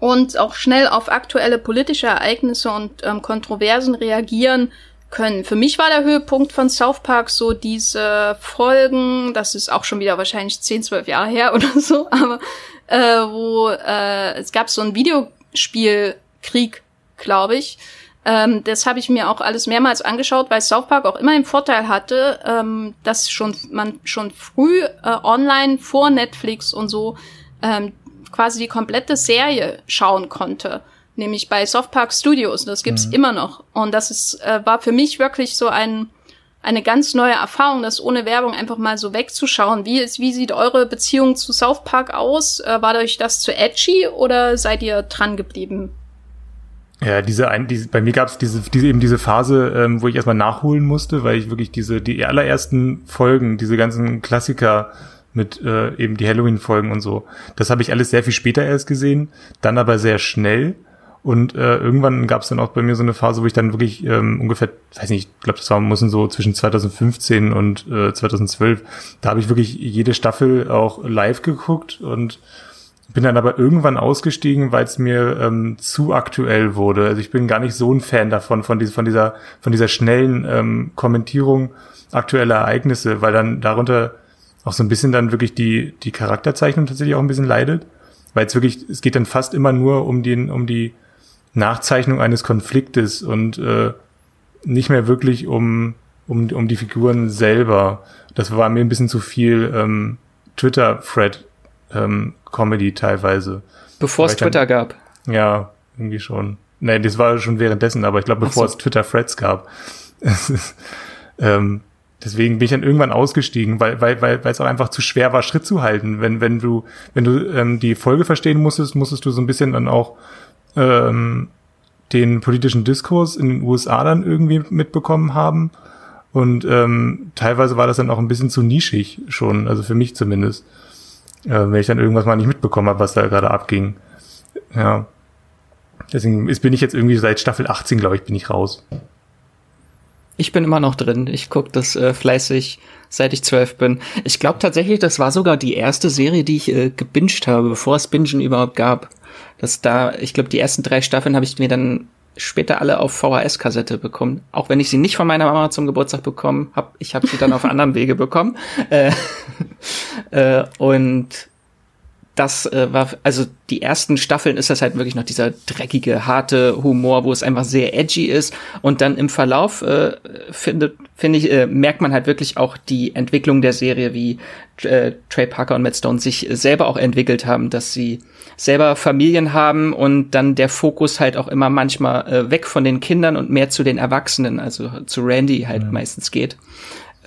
und auch schnell auf aktuelle politische Ereignisse und ähm, Kontroversen reagieren können. Für mich war der Höhepunkt von South Park so diese Folgen, das ist auch schon wieder wahrscheinlich 10, 12 Jahre her oder so, aber äh, wo äh, es gab so ein Videospielkrieg, glaube ich. Ähm, das habe ich mir auch alles mehrmals angeschaut, weil South Park auch immer den Vorteil hatte, ähm, dass schon man schon früh äh, online vor Netflix und so ähm, quasi die komplette Serie schauen konnte nämlich bei Softpark Studios. Das gibt's mhm. immer noch. Und das ist, äh, war für mich wirklich so ein, eine ganz neue Erfahrung, das ohne Werbung einfach mal so wegzuschauen. Wie, ist, wie sieht eure Beziehung zu South Park aus? Äh, war euch das zu edgy oder seid ihr dran geblieben? Ja, diese, ein, diese bei mir gab es diese, diese eben diese Phase, ähm, wo ich erstmal nachholen musste, weil ich wirklich diese die allerersten Folgen, diese ganzen Klassiker mit äh, eben die Halloween-Folgen und so, das habe ich alles sehr viel später erst gesehen, dann aber sehr schnell und äh, irgendwann gab es dann auch bei mir so eine Phase, wo ich dann wirklich ähm, ungefähr, weiß nicht, ich glaube, das war müssen so zwischen 2015 und äh, 2012. Da habe ich wirklich jede Staffel auch live geguckt und bin dann aber irgendwann ausgestiegen, weil es mir ähm, zu aktuell wurde. Also ich bin gar nicht so ein Fan davon, von, dieser, von dieser, von dieser schnellen ähm, Kommentierung aktueller Ereignisse, weil dann darunter auch so ein bisschen dann wirklich die, die Charakterzeichnung tatsächlich auch ein bisschen leidet. Weil es wirklich, es geht dann fast immer nur um den, um die, Nachzeichnung eines Konfliktes und äh, nicht mehr wirklich um, um, um die Figuren selber. Das war mir ein bisschen zu viel ähm, Twitter-Thread-Comedy ähm, teilweise. Bevor es Twitter gab. Ja, irgendwie schon. Nee, das war schon währenddessen, aber ich glaube, bevor so. es Twitter-Threads gab. ähm, deswegen bin ich dann irgendwann ausgestiegen, weil, weil, weil, weil es auch einfach zu schwer war, Schritt zu halten. Wenn, wenn du, wenn du ähm, die Folge verstehen musstest, musstest du so ein bisschen dann auch ähm, den politischen Diskurs in den USA dann irgendwie mitbekommen haben. Und ähm, teilweise war das dann auch ein bisschen zu nischig schon, also für mich zumindest. Äh, wenn ich dann irgendwas mal nicht mitbekommen habe, was da gerade abging. Ja. Deswegen ist, bin ich jetzt irgendwie seit Staffel 18, glaube ich, bin ich raus. Ich bin immer noch drin. Ich gucke das äh, fleißig, seit ich zwölf bin. Ich glaube tatsächlich, das war sogar die erste Serie, die ich äh, gebinged habe, bevor es Bingen überhaupt gab dass da, ich glaube, die ersten drei Staffeln habe ich mir dann später alle auf VHS-Kassette bekommen. Auch wenn ich sie nicht von meiner Mama zum Geburtstag bekommen habe, ich habe sie dann auf anderem Wege bekommen. Äh, äh, und das äh, war, also die ersten Staffeln ist das halt wirklich noch dieser dreckige, harte Humor, wo es einfach sehr edgy ist. Und dann im Verlauf, äh, finde, finde ich, äh, merkt man halt wirklich auch die Entwicklung der Serie, wie äh, Trey Parker und Matt Stone sich selber auch entwickelt haben, dass sie selber Familien haben und dann der Fokus halt auch immer manchmal äh, weg von den Kindern und mehr zu den Erwachsenen, also zu Randy halt ja. meistens geht.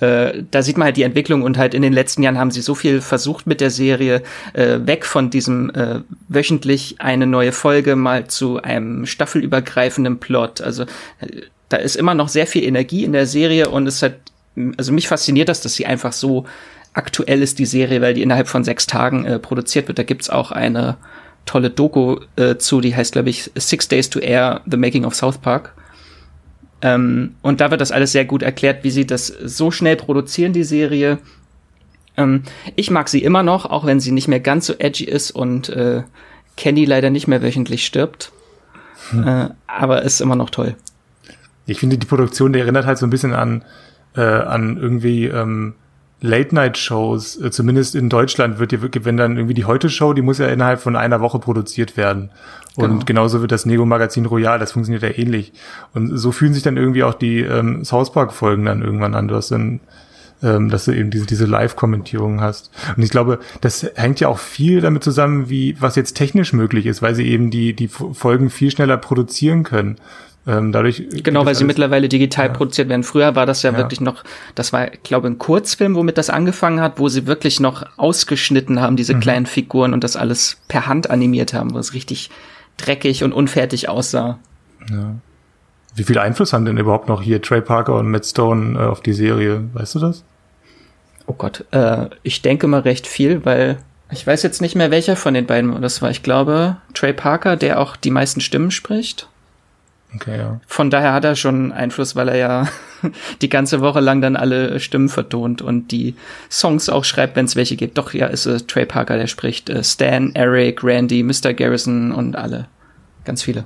Äh, da sieht man halt die Entwicklung und halt in den letzten Jahren haben sie so viel versucht mit der Serie, äh, weg von diesem äh, wöchentlich eine neue Folge mal zu einem staffelübergreifenden Plot. Also äh, da ist immer noch sehr viel Energie in der Serie und es hat, also mich fasziniert das, dass sie einfach so aktuell ist, die Serie, weil die innerhalb von sechs Tagen äh, produziert wird. Da gibt's auch eine tolle Doku äh, zu, die heißt, glaube ich, Six Days to Air, The Making of South Park. Ähm, und da wird das alles sehr gut erklärt, wie sie das so schnell produzieren, die Serie. Ähm, ich mag sie immer noch, auch wenn sie nicht mehr ganz so edgy ist und äh, Kenny leider nicht mehr wöchentlich stirbt. Hm. Äh, aber ist immer noch toll. Ich finde, die Produktion, die erinnert halt so ein bisschen an, äh, an irgendwie ähm, Late-Night-Shows, äh, zumindest in Deutschland wird dir wirklich, wenn dann irgendwie die Heute-Show, die muss ja innerhalb von einer Woche produziert werden. Und genau. genauso wird das Nego-Magazin Royal, das funktioniert ja ähnlich. Und so fühlen sich dann irgendwie auch die ähm, South Park-Folgen dann irgendwann an. Du hast dann, ähm, dass du eben diese, diese Live-Kommentierung hast. Und ich glaube, das hängt ja auch viel damit zusammen, wie, was jetzt technisch möglich ist, weil sie eben die, die Folgen viel schneller produzieren können. Ähm, dadurch genau, weil sie mittlerweile digital ja. produziert werden. Früher war das ja, ja, wirklich noch, das war, glaube ich, ein Kurzfilm, womit das angefangen hat, wo sie wirklich noch ausgeschnitten haben, diese mhm. kleinen Figuren und das alles per Hand animiert haben, wo es richtig dreckig und unfertig aussah. Ja. Wie viel Einfluss haben denn überhaupt noch hier Trey Parker und Matt Stone äh, auf die Serie? Weißt du das? Oh Gott, äh, ich denke mal recht viel, weil ich weiß jetzt nicht mehr, welcher von den beiden das war. Ich glaube, Trey Parker, der auch die meisten Stimmen spricht. Okay, ja. Von daher hat er schon Einfluss, weil er ja die ganze Woche lang dann alle Stimmen vertont und die Songs auch schreibt, wenn es welche gibt. Doch, ja, ist es Trey Parker, der spricht äh, Stan, Eric, Randy, Mr. Garrison und alle. Ganz viele.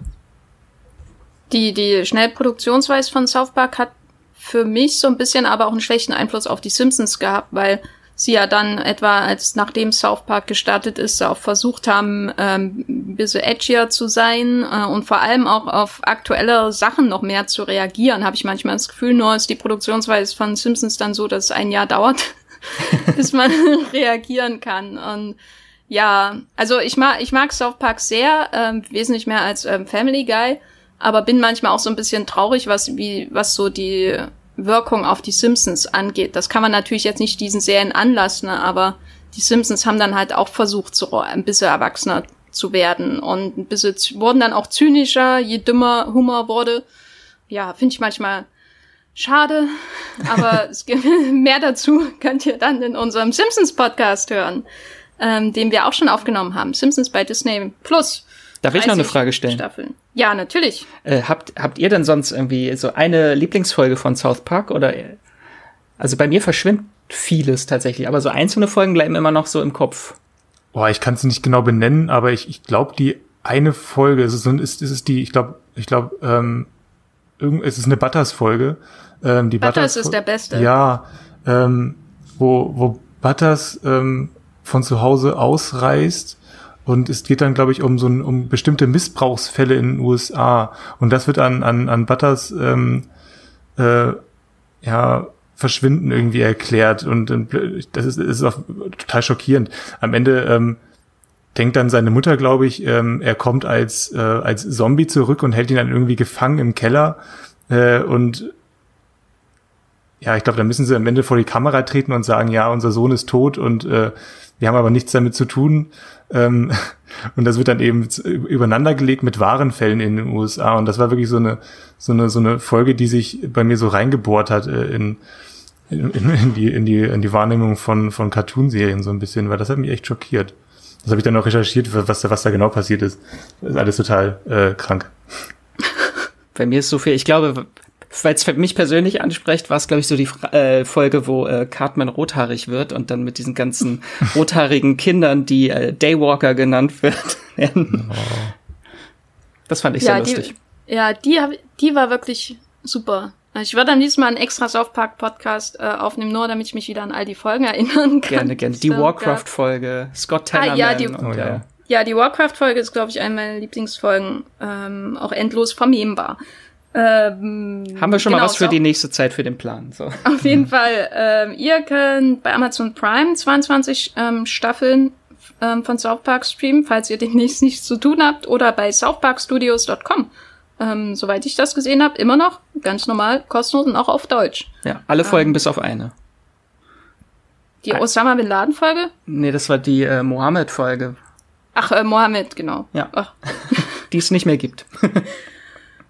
Die, die Schnellproduktionsweise von South Park hat für mich so ein bisschen aber auch einen schlechten Einfluss auf die Simpsons gehabt, weil sie ja dann etwa, als nachdem South Park gestartet ist, auch versucht haben, ähm, ein bisschen edgier zu sein äh, und vor allem auch auf aktuelle Sachen noch mehr zu reagieren, habe ich manchmal das Gefühl, nur ist die Produktionsweise von Simpsons dann so, dass es ein Jahr dauert, bis man reagieren kann. Und ja, also ich mag, ich mag South Park sehr, ähm, wesentlich mehr als ähm, Family Guy, aber bin manchmal auch so ein bisschen traurig, was, wie, was so die Wirkung auf die Simpsons angeht. Das kann man natürlich jetzt nicht diesen Serien anlassen, aber die Simpsons haben dann halt auch versucht, so ein bisschen erwachsener zu werden und ein bisschen wurden dann auch zynischer, je dümmer Humor wurde. Ja, finde ich manchmal schade, aber es gibt mehr dazu könnt ihr dann in unserem Simpsons Podcast hören, ähm, den wir auch schon aufgenommen haben. Simpsons bei Disney Plus. Darf ich noch eine Frage stellen? Staffeln. Ja, natürlich. Äh, habt, habt ihr denn sonst irgendwie so eine Lieblingsfolge von South Park oder? Also bei mir verschwimmt vieles tatsächlich, aber so einzelne Folgen bleiben immer noch so im Kopf. Boah, ich kann es nicht genau benennen, aber ich, ich glaube, die eine Folge, es ist, ist, ist es die, ich glaube, ich glaube, ähm, es ist eine Butters-Folge. Ähm, die Butters, Butters ist der Beste. Ja, ähm, wo, wo Butters ähm, von zu Hause ausreist und es geht dann, glaube ich, um so ein, um bestimmte Missbrauchsfälle in den USA. Und das wird an, an, an Butters ähm, äh, ja, Verschwinden irgendwie erklärt. Und, das ist, ist auch total schockierend. Am Ende ähm, denkt dann seine Mutter, glaube ich, ähm, er kommt als, äh, als Zombie zurück und hält ihn dann irgendwie gefangen im Keller. Äh, und ja, ich glaube, da müssen sie am Ende vor die Kamera treten und sagen, ja, unser Sohn ist tot und äh, wir haben aber nichts damit zu tun. Ähm, und das wird dann eben übereinander gelegt mit wahren Fällen in den USA. Und das war wirklich so eine, so eine, so eine Folge, die sich bei mir so reingebohrt hat äh, in, in, in, die, in, die, in die Wahrnehmung von, von Cartoonserien so ein bisschen, weil das hat mich echt schockiert. Das habe ich dann auch recherchiert, was da, was da genau passiert ist. Das ist alles total äh, krank. Bei mir ist so viel, ich glaube, weil es mich persönlich anspricht, war es, glaube ich, so die äh, Folge, wo äh, Cartman rothaarig wird und dann mit diesen ganzen rothaarigen Kindern, die äh, Daywalker genannt wird, werden. Oh. Das fand ich ja, sehr lustig. Die, ja, die, hab, die war wirklich super. Ich würde am liebsten mal einen extra South Park Podcast äh, aufnehmen, nur damit ich mich wieder an all die Folgen erinnern kann. Gerne, gerne. Die Warcraft-Folge, Scott Tellerman. Ah, ja, die, und, oh, ja. ja, die Warcraft-Folge ist, glaube ich, eine meiner Lieblingsfolgen, ähm, auch endlos vermehmbar. Ähm, Haben wir schon genau, mal was für die nächste Zeit für den Plan. So. Auf jeden Fall. Ähm, ihr könnt bei Amazon Prime 22 ähm, Staffeln ähm, von South Park streamen, falls ihr demnächst nichts zu tun habt, oder bei southparkstudios.com. Ähm, soweit ich das gesehen habe, immer noch ganz normal, kostenlos und auch auf Deutsch. Ja, alle Folgen ähm, bis auf eine. Die Osama Bin Laden Folge? Nee, das war die äh, Mohammed Folge. Ach, äh, Mohammed, genau. Ja. Ach. die es nicht mehr gibt.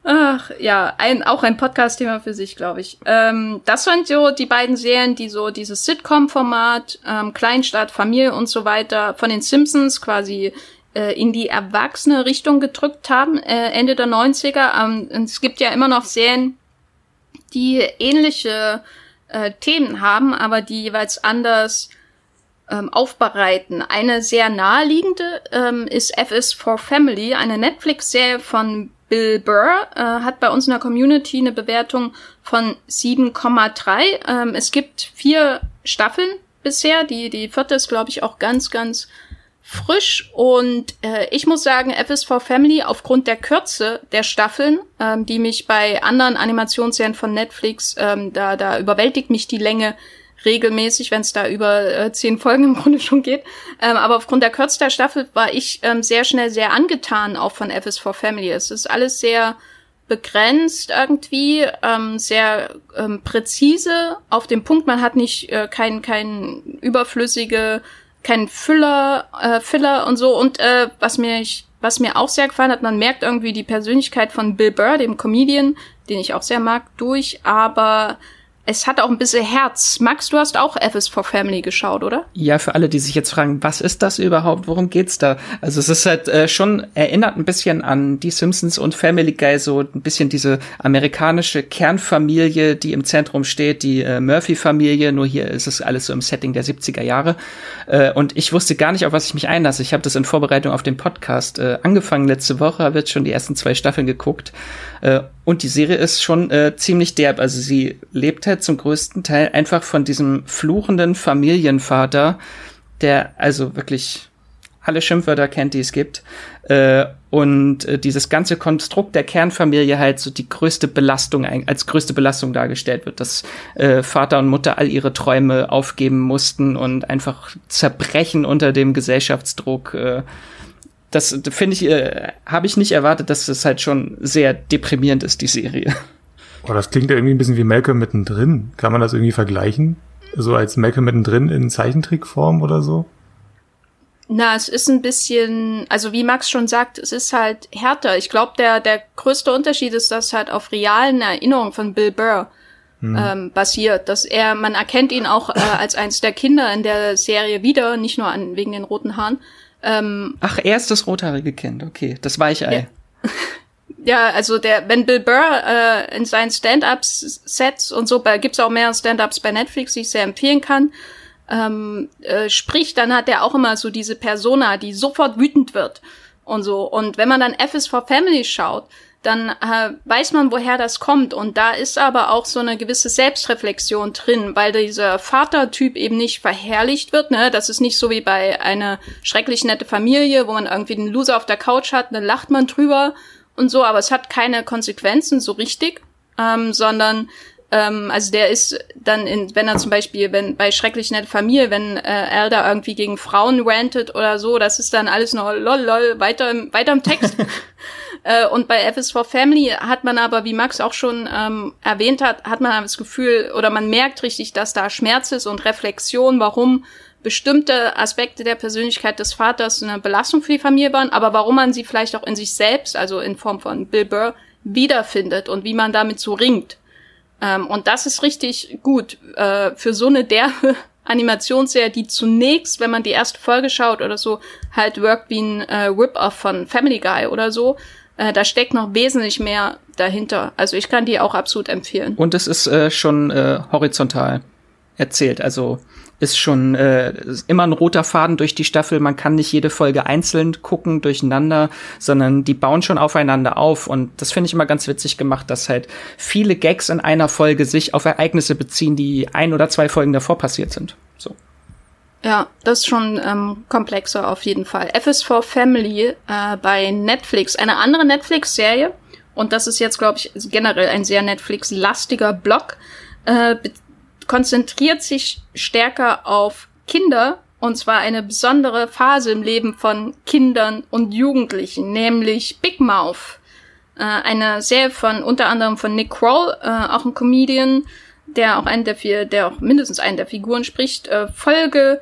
Ach, ja, ein, auch ein Podcast-Thema für sich, glaube ich. Ähm, das sind so die beiden Serien, die so dieses Sitcom-Format, ähm, Kleinstadt, Familie und so weiter von den Simpsons quasi äh, in die erwachsene Richtung gedrückt haben, äh, Ende der 90er. Ähm, es gibt ja immer noch Serien, die ähnliche äh, Themen haben, aber die jeweils anders ähm, aufbereiten. Eine sehr naheliegende ähm, ist F is for Family, eine Netflix-Serie von Bill Burr äh, hat bei uns in der Community eine Bewertung von 7,3. Ähm, es gibt vier Staffeln bisher. Die, die vierte ist, glaube ich, auch ganz, ganz frisch. Und äh, ich muss sagen, FSV Family aufgrund der Kürze der Staffeln, ähm, die mich bei anderen Animationsserien von Netflix, ähm, da, da überwältigt mich die Länge regelmäßig, wenn es da über äh, zehn Folgen im Grunde schon geht. Ähm, aber aufgrund der Kürze der Staffel war ich ähm, sehr schnell sehr angetan auch von FS4 Family. Es ist alles sehr begrenzt irgendwie, ähm, sehr ähm, präzise auf dem Punkt. Man hat nicht äh, kein kein überflüssige, kein Füller, äh, Filler und so. Und äh, was mir ich, was mir auch sehr gefallen hat, man merkt irgendwie die Persönlichkeit von Bill Burr, dem Comedian, den ich auch sehr mag, durch, aber es hat auch ein bisschen Herz. Max, du hast auch F is for Family geschaut, oder? Ja, für alle, die sich jetzt fragen, was ist das überhaupt? Worum geht's da? Also es ist halt äh, schon erinnert ein bisschen an die Simpsons und Family Guy, so ein bisschen diese amerikanische Kernfamilie, die im Zentrum steht, die äh, Murphy-Familie, nur hier ist es alles so im Setting der 70er Jahre. Äh, und ich wusste gar nicht, auf was ich mich einlasse. Ich habe das in Vorbereitung auf den Podcast äh, angefangen letzte Woche, habe jetzt schon die ersten zwei Staffeln geguckt. Äh, und die Serie ist schon äh, ziemlich derb. Also sie lebt halt zum größten Teil einfach von diesem fluchenden Familienvater, der also wirklich alle Schimpfwörter kennt, die es gibt. Äh, und äh, dieses ganze Konstrukt der Kernfamilie halt so die größte Belastung, als größte Belastung dargestellt wird, dass äh, Vater und Mutter all ihre Träume aufgeben mussten und einfach zerbrechen unter dem Gesellschaftsdruck. Äh, das finde ich, äh, habe ich nicht erwartet, dass es halt schon sehr deprimierend ist, die Serie. Oh, das klingt ja irgendwie ein bisschen wie Malcolm mittendrin. Kann man das irgendwie vergleichen? So als Malcolm mittendrin in Zeichentrickform oder so? Na, es ist ein bisschen, also wie Max schon sagt, es ist halt härter. Ich glaube, der, der größte Unterschied ist, dass halt auf realen Erinnerungen von Bill Burr hm. ähm, basiert. Dass er, man erkennt ihn auch äh, als eins der Kinder in der Serie wieder, nicht nur an, wegen den roten Haaren. Ähm, Ach, er ist das rothaarige Kind, okay. Das Weichei. Ja. ja, also der, wenn Bill Burr äh, in seinen Stand-Ups-Sets und so, bei, gibt's auch mehr Stand-Ups bei Netflix, die ich sehr empfehlen kann, ähm, äh, spricht, dann hat er auch immer so diese Persona, die sofort wütend wird und so. Und wenn man dann F is for Family schaut, dann äh, weiß man, woher das kommt. Und da ist aber auch so eine gewisse Selbstreflexion drin, weil dieser Vatertyp eben nicht verherrlicht wird. Ne? Das ist nicht so wie bei einer schrecklich nette Familie, wo man irgendwie den Loser auf der Couch hat, dann lacht man drüber und so, aber es hat keine Konsequenzen so richtig, ähm, sondern ähm, also der ist dann in, wenn er zum Beispiel, wenn bei schrecklich nette Familie, wenn äh, Elder irgendwie gegen Frauen rantet oder so, das ist dann alles noch lol lol weiter im, weiter im Text. äh, und bei F is for Family hat man aber, wie Max auch schon ähm, erwähnt hat, hat man das Gefühl oder man merkt richtig, dass da Schmerz ist und Reflexion, warum bestimmte Aspekte der Persönlichkeit des Vaters eine Belastung für die Familie waren, aber warum man sie vielleicht auch in sich selbst, also in Form von Bill Burr, wiederfindet und wie man damit so ringt. Ähm, und das ist richtig gut äh, für so eine derbe Animationsserie, die zunächst, wenn man die erste Folge schaut oder so, halt wirkt wie ein äh, Rip-Off von Family Guy oder so. Äh, da steckt noch wesentlich mehr dahinter. Also ich kann die auch absolut empfehlen. Und es ist äh, schon äh, horizontal erzählt. Also ist schon äh, immer ein roter Faden durch die Staffel. Man kann nicht jede Folge einzeln gucken, durcheinander, sondern die bauen schon aufeinander auf. Und das finde ich immer ganz witzig gemacht, dass halt viele Gags in einer Folge sich auf Ereignisse beziehen, die ein oder zwei Folgen davor passiert sind. So. Ja, das ist schon ähm, komplexer auf jeden Fall. F is for Family äh, bei Netflix, eine andere Netflix-Serie. Und das ist jetzt, glaube ich, generell ein sehr Netflix-lastiger Blog. Äh, konzentriert sich stärker auf Kinder und zwar eine besondere Phase im Leben von Kindern und Jugendlichen, nämlich Big Mouth. Äh, eine Serie von unter anderem von Nick Kroll, äh, auch ein Comedian, der auch einen der vier, der auch mindestens einen der Figuren spricht, äh, Folge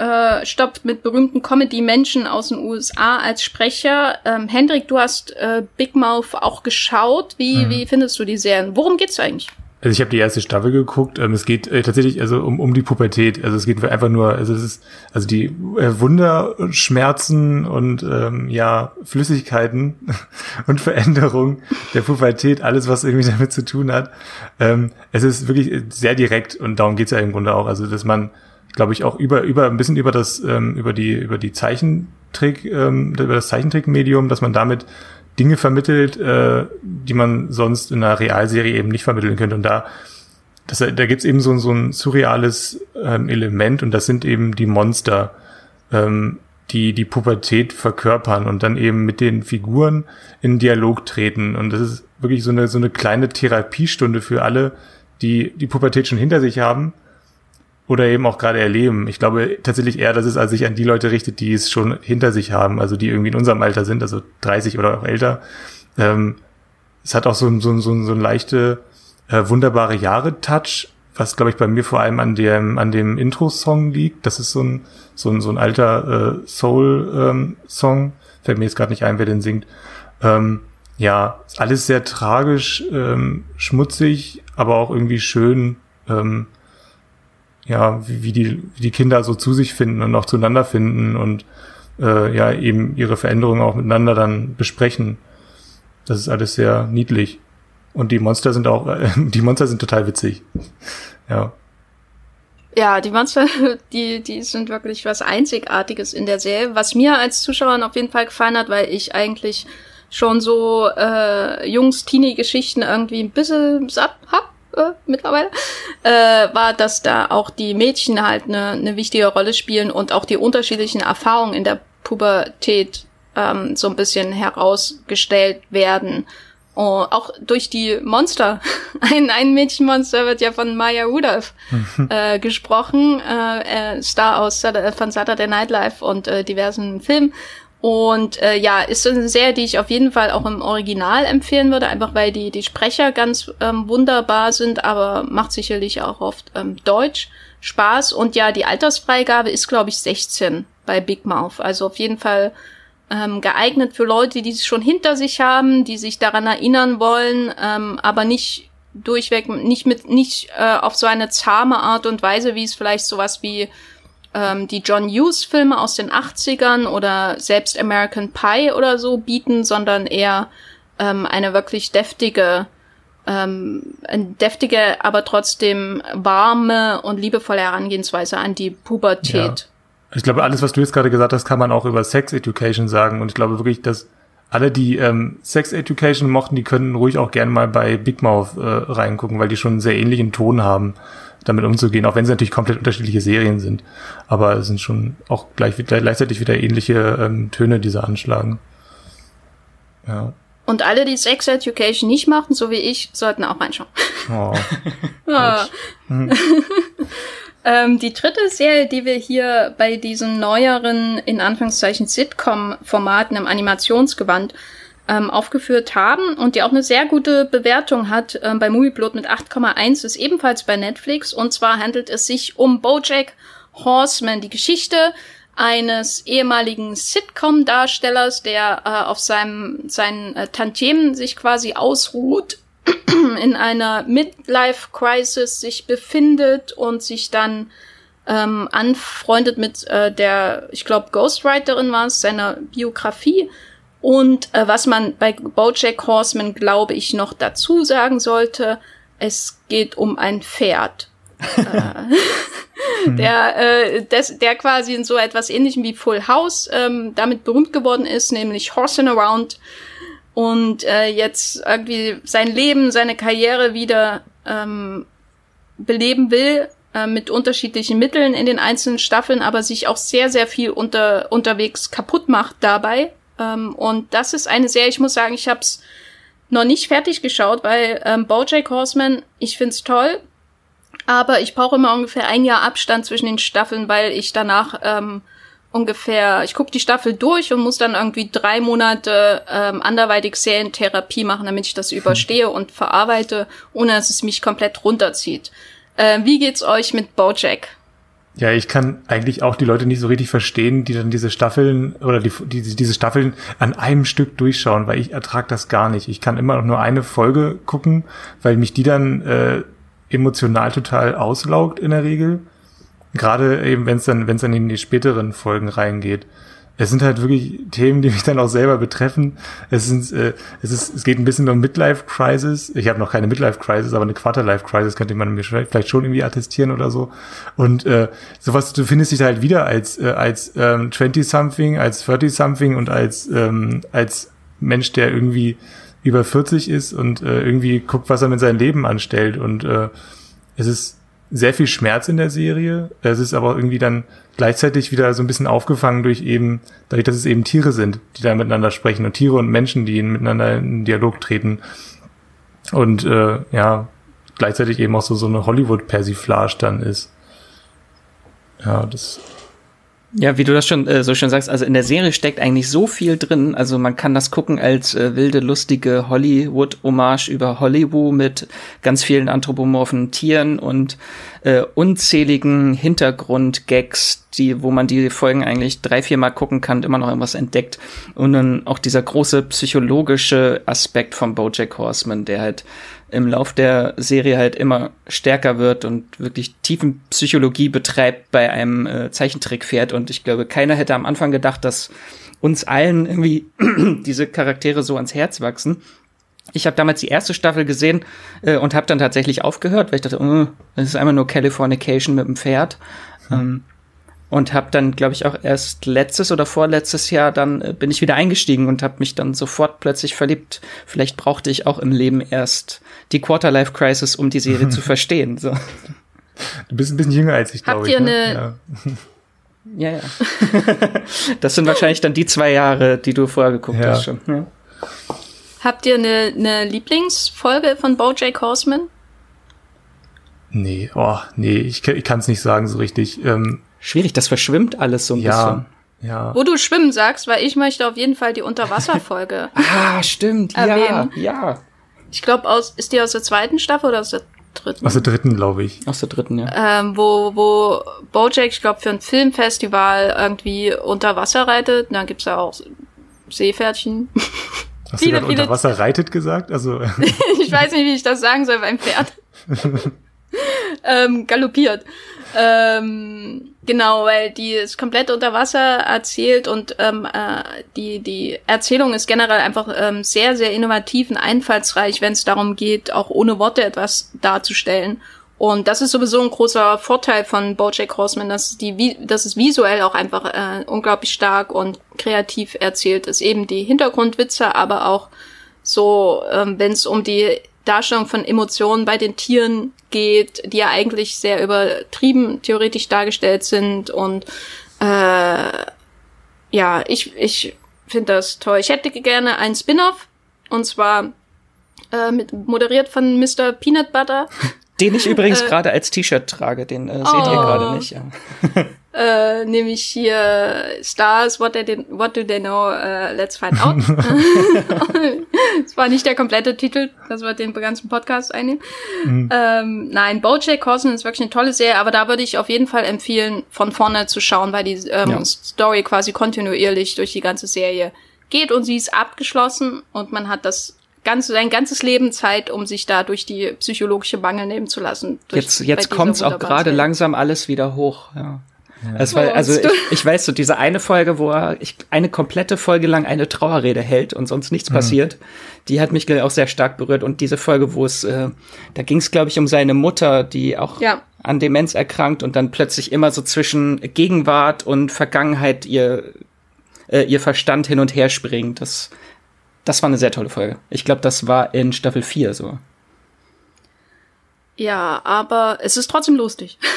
äh, stoppt mit berühmten Comedy-Menschen aus den USA als Sprecher. Ähm, Hendrik, du hast äh, Big Mouth auch geschaut. Wie, mhm. wie findest du die Serien? Worum geht's eigentlich? Also ich habe die erste Staffel geguckt. Ähm, es geht äh, tatsächlich also um, um die Pubertät. Also es geht einfach nur, also es ist also die äh, Wunderschmerzen und ähm, ja Flüssigkeiten und Veränderung der Pubertät, alles was irgendwie damit zu tun hat. Ähm, es ist wirklich sehr direkt und darum geht's ja im Grunde auch. Also dass man, glaube ich, auch über über ein bisschen über das ähm, über die über die Zeichentrick ähm, über das Zeichentrickmedium, dass man damit Dinge vermittelt, äh, die man sonst in einer Realserie eben nicht vermitteln könnte. Und da, das, da gibt's eben so, so ein surreales ähm, Element und das sind eben die Monster, ähm, die die Pubertät verkörpern und dann eben mit den Figuren in Dialog treten. Und das ist wirklich so eine, so eine kleine Therapiestunde für alle, die die Pubertät schon hinter sich haben oder eben auch gerade erleben. Ich glaube tatsächlich eher, dass es also sich an die Leute richtet, die es schon hinter sich haben, also die irgendwie in unserem Alter sind, also 30 oder auch älter. Ähm, es hat auch so, so, so, so ein leichte, äh, wunderbare Jahre-Touch, was glaube ich bei mir vor allem an dem, an dem Intro-Song liegt. Das ist so ein, so ein, so ein alter äh, Soul-Song. Ähm, Fällt mir jetzt gerade nicht ein, wer den singt. Ähm, ja, alles sehr tragisch, ähm, schmutzig, aber auch irgendwie schön ähm, ja, wie, wie, die, wie die Kinder so zu sich finden und auch zueinander finden und äh, ja, eben ihre Veränderungen auch miteinander dann besprechen. Das ist alles sehr niedlich. Und die Monster sind auch, äh, die Monster sind total witzig. Ja. Ja, die Monster, die, die sind wirklich was Einzigartiges in der Serie, was mir als Zuschauerin auf jeden Fall gefallen hat, weil ich eigentlich schon so äh, Jungs-Teenie-Geschichten irgendwie ein bisschen satt hab äh, mittlerweile, äh, war, dass da auch die Mädchen halt eine, eine wichtige Rolle spielen und auch die unterschiedlichen Erfahrungen in der Pubertät ähm, so ein bisschen herausgestellt werden. Oh, auch durch die Monster. Ein, ein Mädchenmonster wird ja von Maya Rudolph äh, gesprochen, äh, äh, Star aus von Saturday Night Live und äh, diversen Filmen. Und äh, ja, ist eine Serie, die ich auf jeden Fall auch im Original empfehlen würde, einfach weil die, die Sprecher ganz ähm, wunderbar sind, aber macht sicherlich auch oft ähm, Deutsch Spaß. Und ja, die Altersfreigabe ist, glaube ich, 16 bei Big Mouth. Also auf jeden Fall ähm, geeignet für Leute, die es schon hinter sich haben, die sich daran erinnern wollen, ähm, aber nicht durchweg, nicht mit, nicht äh, auf so eine zahme Art und Weise, wie es vielleicht sowas wie ähm, die John Hughes Filme aus den 80ern oder selbst American Pie oder so bieten, sondern eher ähm, eine wirklich deftige, ähm, deftige, aber trotzdem warme und liebevolle Herangehensweise an die Pubertät. Ja. Ich glaube, alles, was du jetzt gerade gesagt hast, kann man auch über Sex Education sagen. Und ich glaube wirklich, dass alle, die ähm, Sex Education mochten, die können ruhig auch gerne mal bei Big Mouth äh, reingucken, weil die schon einen sehr ähnlichen Ton haben damit umzugehen, auch wenn sie natürlich komplett unterschiedliche Serien sind. Aber es sind schon auch gleich, gleichzeitig wieder ähnliche ähm, Töne, die sie anschlagen. Ja. Und alle, die Sex Education nicht machen, so wie ich, sollten auch reinschauen. Oh. Mhm. ähm, die dritte Serie, die wir hier bei diesen neueren, in Anführungszeichen, Sitcom-Formaten im Animationsgewand ähm, aufgeführt haben und die auch eine sehr gute Bewertung hat ähm, bei Movieplot mit 8,1 ist ebenfalls bei Netflix. Und zwar handelt es sich um BoJack Horseman, die Geschichte eines ehemaligen Sitcom-Darstellers, der äh, auf seinem seinen äh, Tantiemen sich quasi ausruht, in einer Midlife-Crisis sich befindet und sich dann ähm, anfreundet mit äh, der, ich glaube, Ghostwriterin war es, seiner Biografie und äh, was man bei Bojack Horseman, glaube ich, noch dazu sagen sollte, es geht um ein Pferd. äh, der, äh, des, der quasi in so etwas ähnlichem wie Full House ähm, damit berühmt geworden ist, nämlich Horsing Around und äh, jetzt irgendwie sein Leben, seine Karriere wieder ähm, beleben will äh, mit unterschiedlichen Mitteln in den einzelnen Staffeln, aber sich auch sehr, sehr viel unter, unterwegs kaputt macht dabei ähm, und das ist eine Serie, ich muss sagen, ich habe es noch nicht fertig geschaut, weil ähm, BoJack Horseman, ich find's toll, aber ich brauche immer ungefähr ein Jahr Abstand zwischen den Staffeln, weil ich danach ähm, ungefähr, ich gucke die Staffel durch und muss dann irgendwie drei Monate ähm, anderweitig Serientherapie machen, damit ich das überstehe und verarbeite, ohne dass es mich komplett runterzieht. Äh, wie geht's euch mit BoJack? Ja, ich kann eigentlich auch die Leute nicht so richtig verstehen, die dann diese Staffeln oder die, die diese Staffeln an einem Stück durchschauen, weil ich ertrag das gar nicht. Ich kann immer noch nur eine Folge gucken, weil mich die dann äh, emotional total auslaugt in der Regel. Gerade eben, wenn es dann, wenn es dann in die späteren Folgen reingeht es sind halt wirklich Themen, die mich dann auch selber betreffen. Es sind, äh, es ist, es geht ein bisschen um Midlife Crisis. Ich habe noch keine Midlife Crisis, aber eine Quarterlife Crisis könnte man mir vielleicht schon irgendwie attestieren oder so. Und äh, sowas, du findest dich da halt wieder als äh, als ähm, 20 something, als 30 something und als ähm, als Mensch, der irgendwie über 40 ist und äh, irgendwie guckt, was er mit seinem Leben anstellt. Und äh, es ist sehr viel Schmerz in der Serie. Es ist aber irgendwie dann gleichzeitig wieder so ein bisschen aufgefangen durch eben, dadurch, dass es eben Tiere sind, die da miteinander sprechen und Tiere und Menschen, die miteinander in Dialog treten. Und äh, ja, gleichzeitig eben auch so, so eine Hollywood-Persiflage dann ist. Ja, das ja, wie du das schon äh, so schön sagst, also in der Serie steckt eigentlich so viel drin. Also man kann das gucken als äh, wilde, lustige Hollywood-Hommage über Hollywood mit ganz vielen anthropomorphen Tieren und äh, unzähligen Hintergrund-Gags, die, wo man die Folgen eigentlich drei, vier Mal gucken kann, immer noch irgendwas entdeckt. Und dann auch dieser große psychologische Aspekt von Bojack Horseman, der halt im Lauf der Serie halt immer stärker wird und wirklich tiefen Psychologie betreibt bei einem äh, Zeichentrickpferd. Und ich glaube, keiner hätte am Anfang gedacht, dass uns allen irgendwie diese Charaktere so ans Herz wachsen. Ich habe damals die erste Staffel gesehen äh, und habe dann tatsächlich aufgehört, weil ich dachte, oh, das ist einfach nur Californication mit dem Pferd. Hm. Ähm, und habe dann, glaube ich, auch erst letztes oder vorletztes Jahr dann äh, bin ich wieder eingestiegen und habe mich dann sofort plötzlich verliebt. Vielleicht brauchte ich auch im Leben erst die Quarterlife Crisis, um die Serie zu verstehen. So. Du bist ein bisschen jünger als ich, glaube ich. Habt ihr ne? Ja, ja. das sind wahrscheinlich dann die zwei Jahre, die du vorher geguckt ja. hast schon. Ja. Habt ihr eine, eine Lieblingsfolge von BoJack Horseman? Nee, oh, nee, ich, ich kann es nicht sagen so richtig. Ähm, Schwierig, das verschwimmt alles so ein ja, bisschen. Ja. Wo du schwimmen sagst, weil ich möchte auf jeden Fall die Unterwasserfolge. ah, stimmt, erwähnen. ja, ja. Ich glaube, aus ist die aus der zweiten Staffel oder aus der dritten? Aus der dritten, glaube ich. Aus der dritten, ja. Ähm, wo, wo Bojack, ich glaube, für ein Filmfestival irgendwie unter Wasser reitet. Und dann gibt's da auch Seepferdchen. Hast viele, du gerade unter Wasser reitet gesagt? Also ich weiß nicht, wie ich das sagen soll beim Pferd. ähm, galoppiert. Ähm, genau, weil die ist komplett unter Wasser erzählt und ähm, äh, die, die Erzählung ist generell einfach ähm, sehr, sehr innovativ und einfallsreich, wenn es darum geht, auch ohne Worte etwas darzustellen. Und das ist sowieso ein großer Vorteil von Bojack Horseman, dass die, dass es visuell auch einfach äh, unglaublich stark und kreativ erzählt ist. Eben die Hintergrundwitze, aber auch so, ähm, wenn es um die Darstellung von Emotionen bei den Tieren geht, die ja eigentlich sehr übertrieben theoretisch dargestellt sind und äh, ja, ich, ich finde das toll. Ich hätte gerne einen Spin-off und zwar äh, mit, moderiert von Mr. Peanut Butter. Den ich übrigens äh, gerade als T-Shirt trage, den äh, seht oh. ihr gerade nicht. Ja. äh, nämlich hier Stars, what, they, what do they know, uh, let's find out. das war nicht der komplette Titel, das wird den ganzen Podcast einnehmen. Mhm. Ähm, nein, Bojack Horseman ist wirklich eine tolle Serie, aber da würde ich auf jeden Fall empfehlen, von vorne zu schauen, weil die ähm, ja. Story quasi kontinuierlich durch die ganze Serie geht und sie ist abgeschlossen und man hat das ganze, sein ganzes Leben Zeit, um sich da durch die psychologische Mangel nehmen zu lassen. Jetzt, jetzt kommt's auch gerade langsam alles wieder hoch. Ja. Es war, also ich, ich weiß so, diese eine Folge, wo er ich, eine komplette Folge lang eine Trauerrede hält und sonst nichts mhm. passiert, die hat mich auch sehr stark berührt. Und diese Folge, wo es, äh, da ging es, glaube ich, um seine Mutter, die auch ja. an Demenz erkrankt und dann plötzlich immer so zwischen Gegenwart und Vergangenheit ihr, äh, ihr Verstand hin und her springt. Das, das war eine sehr tolle Folge. Ich glaube, das war in Staffel 4 so. Ja, aber es ist trotzdem lustig.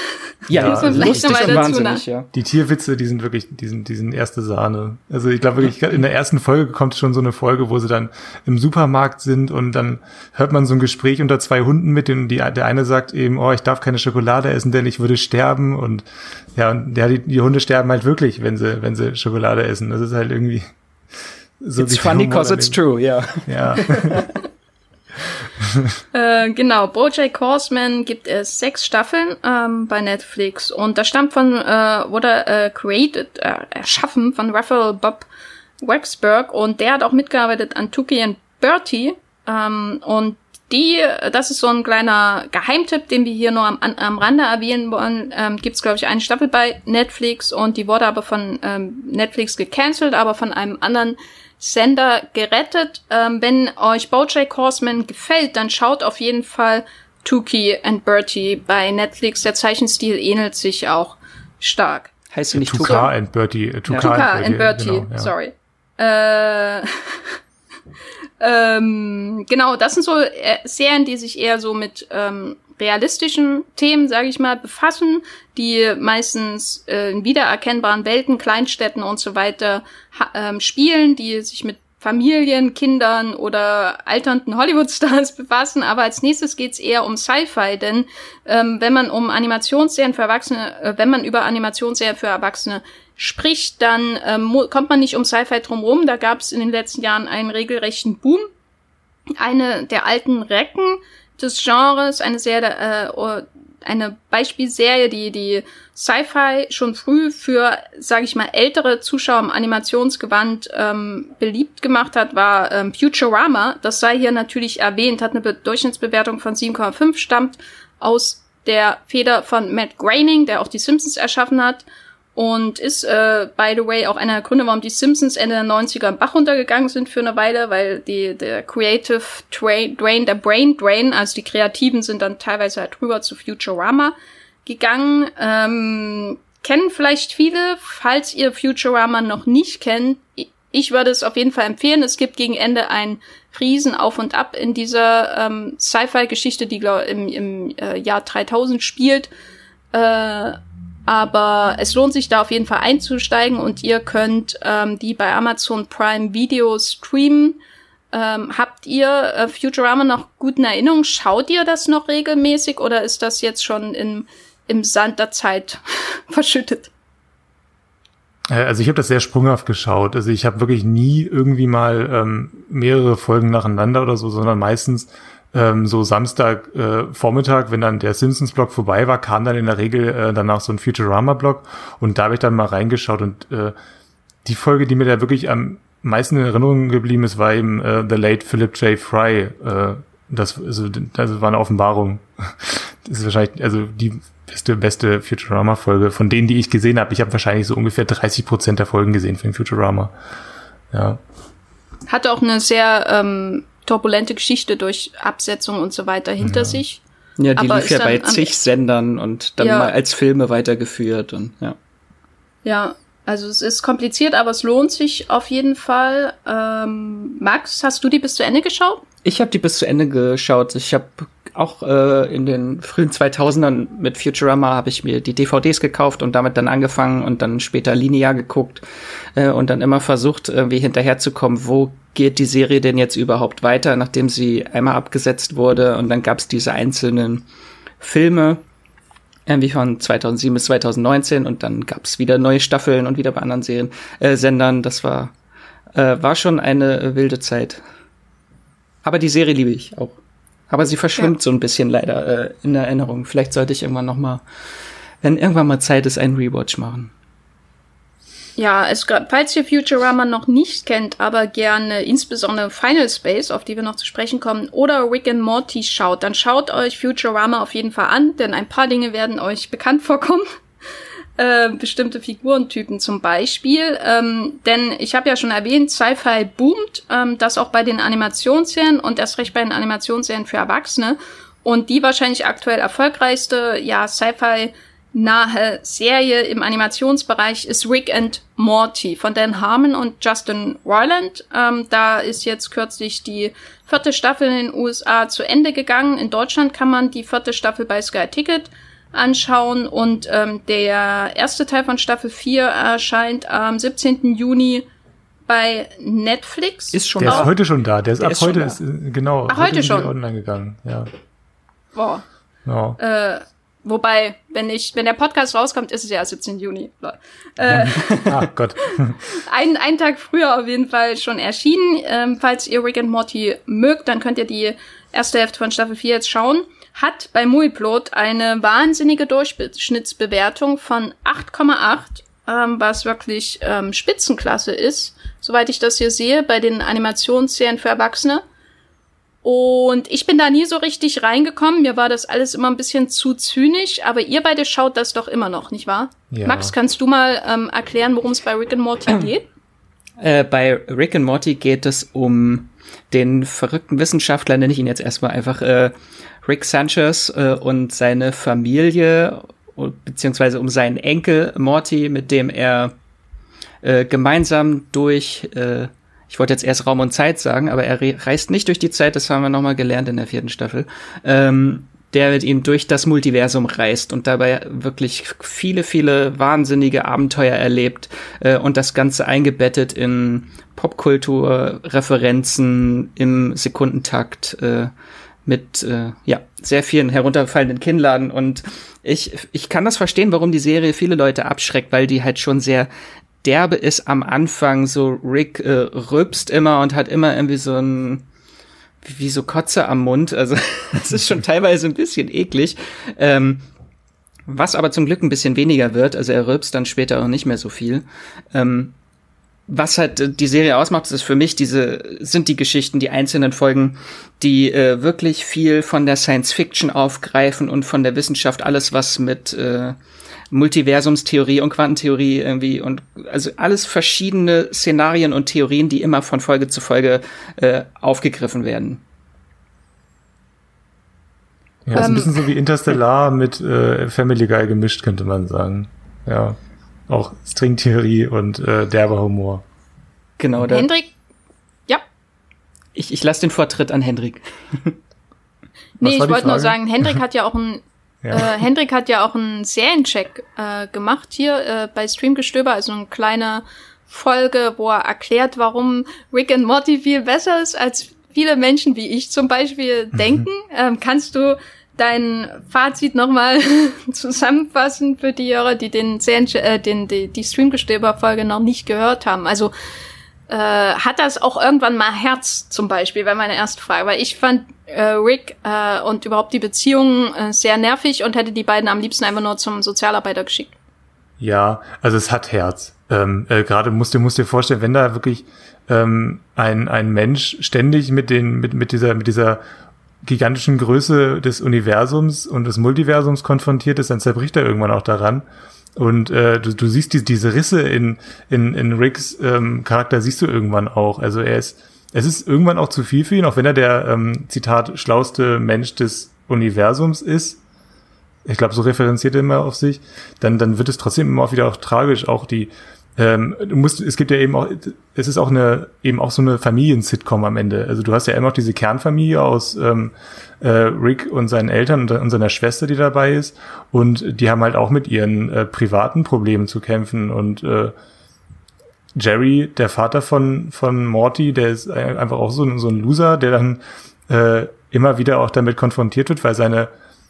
Ja, ja lustig und wahnsinnig, ja. Die Tierwitze, die sind wirklich, die sind, die sind erste Sahne. Also ich glaube wirklich, in der ersten Folge kommt schon so eine Folge, wo sie dann im Supermarkt sind und dann hört man so ein Gespräch unter zwei Hunden mit und die, der eine sagt eben, oh, ich darf keine Schokolade essen, denn ich würde sterben und ja, und ja, die, die Hunde sterben halt wirklich, wenn sie, wenn sie Schokolade essen. Das ist halt irgendwie so. It's funny cause it's true, ja. Ja. äh, genau, Bojack Horseman gibt es sechs Staffeln ähm, bei Netflix. Und das stammt von, äh, wurde äh, created, äh, erschaffen von Raphael Bob Waxberg und der hat auch mitgearbeitet an Tuki and Bertie. Ähm, und die, das ist so ein kleiner Geheimtipp, den wir hier nur am, am Rande erwähnen wollen. Ähm, Gibt es, glaube ich, eine Staffel bei Netflix. Und die wurde aber von ähm, Netflix gecancelt, aber von einem anderen Sender gerettet. Ähm, wenn euch Bojack Horseman gefällt, dann schaut auf jeden Fall Tuki and Bertie bei Netflix. Der Zeichenstil ähnelt sich auch stark. Heißt sie nicht Tuka and Bertie? Äh, Tuka, ja. And Bertie, genau, ja. sorry. Äh, ähm, genau, das sind so äh, Serien, die sich eher so mit ähm, realistischen Themen, sage ich mal, befassen, die meistens äh, in wiedererkennbaren Welten, Kleinstädten und so weiter ähm, spielen, die sich mit Familien, Kindern oder alternden Hollywood-Stars befassen. Aber als nächstes geht's eher um Sci-Fi, denn ähm, wenn man um Animationsserien für Erwachsene, äh, wenn man über Animationsserien für Erwachsene spricht, dann ähm, kommt man nicht um Sci-Fi drumherum. Da gab's in den letzten Jahren einen regelrechten Boom. Eine der alten Recken des Genres, eine sehr äh, eine Beispielserie, die die Sci-Fi schon früh für, sage ich mal, ältere Zuschauer im Animationsgewand ähm, beliebt gemacht hat, war ähm, Futurama. Das sei hier natürlich erwähnt, hat eine Be Durchschnittsbewertung von 7,5, stammt aus der Feder von Matt Groening, der auch die Simpsons erschaffen hat und ist, äh, by the way, auch einer der Gründe, warum die Simpsons Ende der 90er im Bach runtergegangen sind für eine Weile, weil die, der Creative Drain, der Brain Drain, also die Kreativen sind dann teilweise halt rüber zu Futurama gegangen. Ähm, kennen vielleicht viele, falls ihr Futurama noch nicht kennt. Ich würde es auf jeden Fall empfehlen. Es gibt gegen Ende ein Riesen auf und ab in dieser ähm, Sci-Fi-Geschichte, die glaub, im, im äh, Jahr 3000 spielt. Äh, aber es lohnt sich da auf jeden Fall einzusteigen und ihr könnt ähm, die bei Amazon Prime Video streamen. Ähm, habt ihr äh, Futurama noch guten Erinnerungen? Schaut ihr das noch regelmäßig oder ist das jetzt schon im, im Sand der Zeit verschüttet? Äh, also ich habe das sehr sprunghaft geschaut. Also ich habe wirklich nie irgendwie mal ähm, mehrere Folgen nacheinander oder so, sondern meistens ähm, so Samstag äh, Vormittag, wenn dann der Simpsons-Blog vorbei war, kam dann in der Regel äh, danach so ein Futurama-Blog und da habe ich dann mal reingeschaut und äh, die Folge, die mir da wirklich am meisten in Erinnerung geblieben ist, war eben äh, The Late Philip J. Fry. Äh, das, also, das war eine Offenbarung. Das ist wahrscheinlich, also die beste, beste Futurama-Folge von denen, die ich gesehen habe. Ich habe wahrscheinlich so ungefähr 30 Prozent der Folgen gesehen von Futurama. Ja. Hatte auch eine sehr ähm, turbulente Geschichte durch Absetzung und so weiter hinter ja. sich. Ja, die Aber lief ja bei zig Sendern und dann ja. mal als Filme weitergeführt und ja. Ja, also es ist kompliziert, aber es lohnt sich auf jeden Fall. Ähm, Max, hast du die bis zu Ende geschaut? Ich habe die bis zu Ende geschaut. Ich habe auch äh, in den frühen 2000ern mit Futurama habe ich mir die DVDs gekauft und damit dann angefangen und dann später linear geguckt äh, und dann immer versucht, irgendwie hinterherzukommen, wo geht die Serie denn jetzt überhaupt weiter, nachdem sie einmal abgesetzt wurde und dann gab es diese einzelnen Filme, irgendwie von 2007 bis 2019 und dann gab es wieder neue Staffeln und wieder bei anderen Serien, äh, Sendern. Das war, äh, war schon eine wilde Zeit. Aber die Serie liebe ich auch. Aber sie verschwimmt ja. so ein bisschen leider äh, in der Erinnerung. Vielleicht sollte ich irgendwann noch mal, wenn irgendwann mal Zeit ist, einen Rewatch machen. Ja, es, falls ihr Futurama noch nicht kennt, aber gerne insbesondere Final Space, auf die wir noch zu sprechen kommen, oder Rick and Morty schaut, dann schaut euch Futurama auf jeden Fall an, denn ein paar Dinge werden euch bekannt vorkommen. Äh, bestimmte Figurentypen zum Beispiel. Ähm, denn ich habe ja schon erwähnt, Sci-Fi boomt, ähm, das auch bei den Animationsserien und erst recht bei den Animationsserien für Erwachsene. Und die wahrscheinlich aktuell erfolgreichste, ja, Sci-Fi nahe Serie im Animationsbereich ist Rick and Morty von Dan Harmon und Justin Roiland. Ähm, da ist jetzt kürzlich die vierte Staffel in den USA zu Ende gegangen. In Deutschland kann man die vierte Staffel bei Sky Ticket anschauen. Und ähm, der erste Teil von Staffel 4 erscheint am 17. Juni bei Netflix. Ist schon der da. ist heute schon da. Der ist der ab ist heute ist, äh, genau. Ach, heute, heute schon online gegangen. Ja. Boah. Ja. Äh, wobei, wenn ich, wenn der Podcast rauskommt, ist es ja 17. Juni. Äh, ah Gott. ein, einen Tag früher auf jeden Fall schon erschienen. Ähm, falls ihr Rick and Morty mögt, dann könnt ihr die erste Hälfte von Staffel 4 jetzt schauen hat bei Muiplot eine wahnsinnige Durchschnittsbewertung von 8,8, ähm, was wirklich ähm, Spitzenklasse ist, soweit ich das hier sehe, bei den Animationsserien für Erwachsene. Und ich bin da nie so richtig reingekommen. Mir war das alles immer ein bisschen zu zynisch, aber ihr beide schaut das doch immer noch, nicht wahr? Ja. Max, kannst du mal ähm, erklären, worum es bei Rick and Morty geht? Äh, bei Rick and Morty geht es um den verrückten Wissenschaftler, nenne ich ihn jetzt erstmal einfach, äh, Rick Sanchez äh, und seine Familie, beziehungsweise um seinen Enkel Morty, mit dem er äh, gemeinsam durch, äh, ich wollte jetzt erst Raum und Zeit sagen, aber er reist nicht durch die Zeit, das haben wir nochmal gelernt in der vierten Staffel, ähm, der mit ihm durch das Multiversum reist und dabei wirklich viele, viele wahnsinnige Abenteuer erlebt äh, und das Ganze eingebettet in Popkultur-Referenzen im Sekundentakt. Äh, mit äh, ja sehr vielen herunterfallenden Kinnladen und ich ich kann das verstehen, warum die Serie viele Leute abschreckt, weil die halt schon sehr derbe ist am Anfang. So Rick äh, rülpst immer und hat immer irgendwie so ein wie so Kotze am Mund. Also es ist schon teilweise ein bisschen eklig. Ähm, Was aber zum Glück ein bisschen weniger wird, also er rülpst dann später auch nicht mehr so viel. Ähm, was halt die Serie ausmacht, ist für mich diese, sind die Geschichten, die einzelnen Folgen, die äh, wirklich viel von der Science Fiction aufgreifen und von der Wissenschaft, alles was mit äh, Multiversumstheorie und Quantentheorie irgendwie und also alles verschiedene Szenarien und Theorien, die immer von Folge zu Folge äh, aufgegriffen werden. Ja, ist ein ähm, bisschen so wie Interstellar mit äh, Family Guy gemischt, könnte man sagen. Ja. Auch Stringtheorie und äh, derber Humor. Genau, da. Hendrik? Ja. Ich, ich lasse den Vortritt an Hendrik. nee, ich wollte nur sagen, Hendrik hat ja auch ein ja. Äh, Hendrik hat ja auch einen Seriencheck äh, gemacht hier äh, bei Streamgestöber, also eine kleine Folge, wo er erklärt, warum Rick and Morty viel besser ist, als viele Menschen wie ich zum Beispiel mhm. denken. Ähm, kannst du dein Fazit nochmal zusammenfassen für die Hörer, die den, äh, den die, die Streamgestöber-Folge noch nicht gehört haben? Also äh, hat das auch irgendwann mal Herz zum Beispiel, wäre meine erste Frage. Weil ich fand äh, Rick äh, und überhaupt die Beziehungen äh, sehr nervig und hätte die beiden am liebsten einfach nur zum Sozialarbeiter geschickt. Ja, also es hat Herz. Ähm, äh, Gerade musst du musst dir vorstellen, wenn da wirklich ähm, ein, ein Mensch ständig mit den mit, mit dieser mit dieser gigantischen Größe des Universums und des Multiversums konfrontiert ist, dann zerbricht er irgendwann auch daran. Und äh, du, du siehst die, diese Risse in, in, in Ricks ähm, Charakter, siehst du irgendwann auch. Also er ist, es ist irgendwann auch zu viel für ihn, auch wenn er der, ähm, Zitat, schlauste Mensch des Universums ist. Ich glaube, so referenziert er immer auf sich. Dann, dann wird es trotzdem immer auch wieder auch tragisch. Auch die, ähm, du musst, es gibt ja eben auch, es ist auch eine, eben auch so eine Familien-Sitcom am Ende. Also du hast ja immer noch diese Kernfamilie aus ähm, äh, Rick und seinen Eltern und, und seiner Schwester, die dabei ist. Und die haben halt auch mit ihren äh, privaten Problemen zu kämpfen. Und äh, Jerry, der Vater von, von Morty, der ist einfach auch so, so ein Loser, der dann äh, immer wieder auch damit konfrontiert wird, weil seine,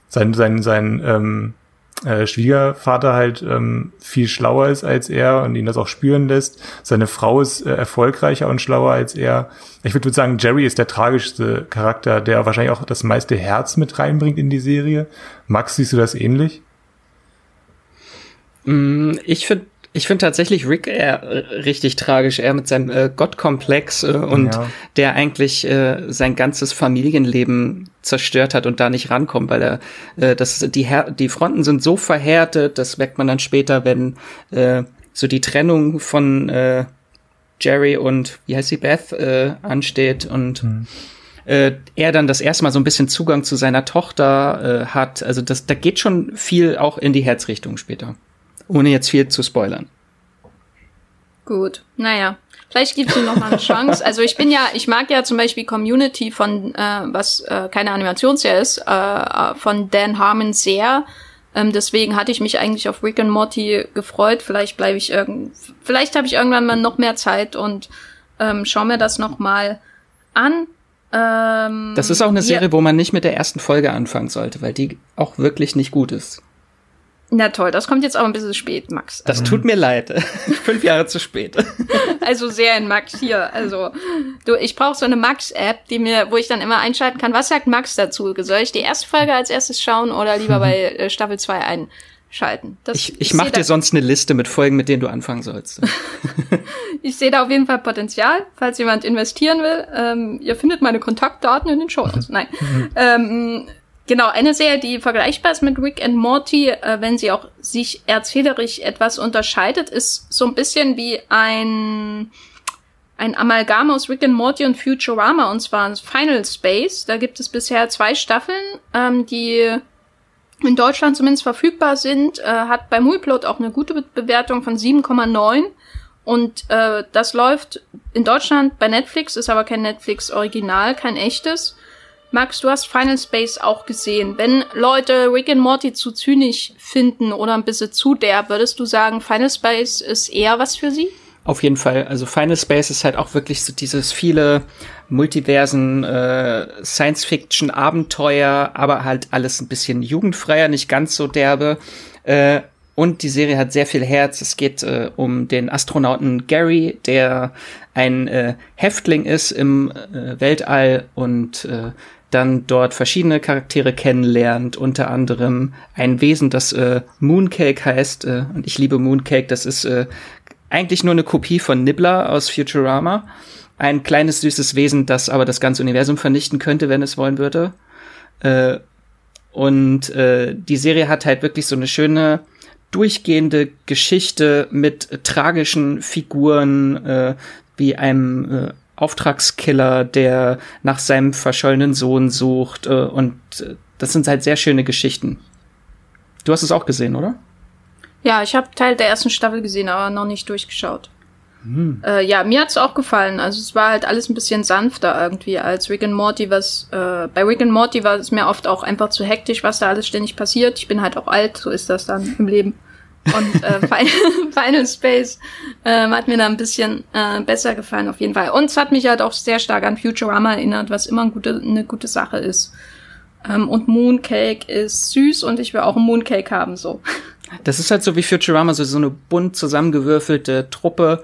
sein, sein, sein, ähm, äh, Schwiegervater halt ähm, viel schlauer ist als er und ihn das auch spüren lässt. Seine Frau ist äh, erfolgreicher und schlauer als er. Ich würde sagen, Jerry ist der tragischste Charakter, der wahrscheinlich auch das meiste Herz mit reinbringt in die Serie. Max, siehst du das ähnlich? Mm, ich finde ich finde tatsächlich Rick eher äh, richtig tragisch, er mit seinem äh, Gottkomplex äh, und ja. der eigentlich äh, sein ganzes Familienleben zerstört hat und da nicht rankommt, weil er äh, das die Her die Fronten sind so verhärtet, das merkt man dann später, wenn äh, so die Trennung von äh, Jerry und wie heißt sie Beth äh, ansteht und mhm. äh, er dann das erste Mal so ein bisschen Zugang zu seiner Tochter äh, hat. Also das da geht schon viel auch in die Herzrichtung später ohne jetzt viel zu spoilern. Gut, naja. Vielleicht gibt es ihm noch mal eine Chance. Also ich bin ja, ich mag ja zum Beispiel Community von, äh, was äh, keine Animationsserie ist, äh, von Dan Harmon sehr. Ähm, deswegen hatte ich mich eigentlich auf Rick and Morty gefreut. Vielleicht bleibe ich irgend, vielleicht habe ich irgendwann mal noch mehr Zeit und ähm, schau mir das noch mal an. Ähm, das ist auch eine Serie, wo man nicht mit der ersten Folge anfangen sollte, weil die auch wirklich nicht gut ist. Na toll, das kommt jetzt auch ein bisschen spät, Max. Das tut mir leid. Fünf Jahre zu spät. Also sehr in Max hier. Also du, ich brauche so eine Max-App, die mir, wo ich dann immer einschalten kann. Was sagt Max dazu? Soll ich die erste Folge als erstes schauen oder lieber bei äh, Staffel 2 einschalten? Das, ich ich mache dir sonst eine Liste mit Folgen, mit denen du anfangen sollst. ich sehe da auf jeden Fall Potenzial, falls jemand investieren will. Ähm, ihr findet meine Kontaktdaten in den Show. Nein. ähm, Genau, eine Serie, die vergleichbar ist mit Rick and Morty, äh, wenn sie auch sich erzählerisch etwas unterscheidet, ist so ein bisschen wie ein, ein Amalgam aus Rick and Morty und Futurama, und zwar Final Space. Da gibt es bisher zwei Staffeln, ähm, die in Deutschland zumindest verfügbar sind, äh, hat bei Mulplot auch eine gute Be Bewertung von 7,9. Und äh, das läuft in Deutschland bei Netflix, ist aber kein Netflix-Original, kein echtes. Max, du hast Final Space auch gesehen. Wenn Leute Rick and Morty zu zynisch finden oder ein bisschen zu derb, würdest du sagen, Final Space ist eher was für sie? Auf jeden Fall. Also Final Space ist halt auch wirklich so dieses viele Multiversen, äh, Science-Fiction-Abenteuer, aber halt alles ein bisschen jugendfreier, nicht ganz so derbe. Äh, und die Serie hat sehr viel Herz. Es geht äh, um den Astronauten Gary, der ein äh, Häftling ist im äh, Weltall und äh, dann dort verschiedene Charaktere kennenlernt, unter anderem ein Wesen, das äh, Mooncake heißt. Äh, und ich liebe Mooncake, das ist äh, eigentlich nur eine Kopie von Nibbler aus Futurama. Ein kleines, süßes Wesen, das aber das ganze Universum vernichten könnte, wenn es wollen würde. Äh, und äh, die Serie hat halt wirklich so eine schöne durchgehende Geschichte mit tragischen Figuren, äh, wie einem äh, Auftragskiller, der nach seinem verschollenen Sohn sucht. Äh, und äh, das sind halt sehr schöne Geschichten. Du hast es auch gesehen, oder? Ja, ich habe Teil der ersten Staffel gesehen, aber noch nicht durchgeschaut. Hm. Äh, ja, mir hat's auch gefallen. Also es war halt alles ein bisschen sanfter irgendwie als Rick and Morty. Was äh, bei Rick and Morty war es mir oft auch einfach zu hektisch, was da alles ständig passiert. Ich bin halt auch alt, so ist das dann im Leben. Und äh, Final Space äh, hat mir da ein bisschen äh, besser gefallen auf jeden Fall. Und es hat mich halt auch sehr stark an Futurama erinnert, was immer eine gute, eine gute Sache ist. Ähm, und Mooncake ist süß und ich will auch einen Mooncake haben so. Das ist halt so wie Futurama, so, so eine bunt zusammengewürfelte Truppe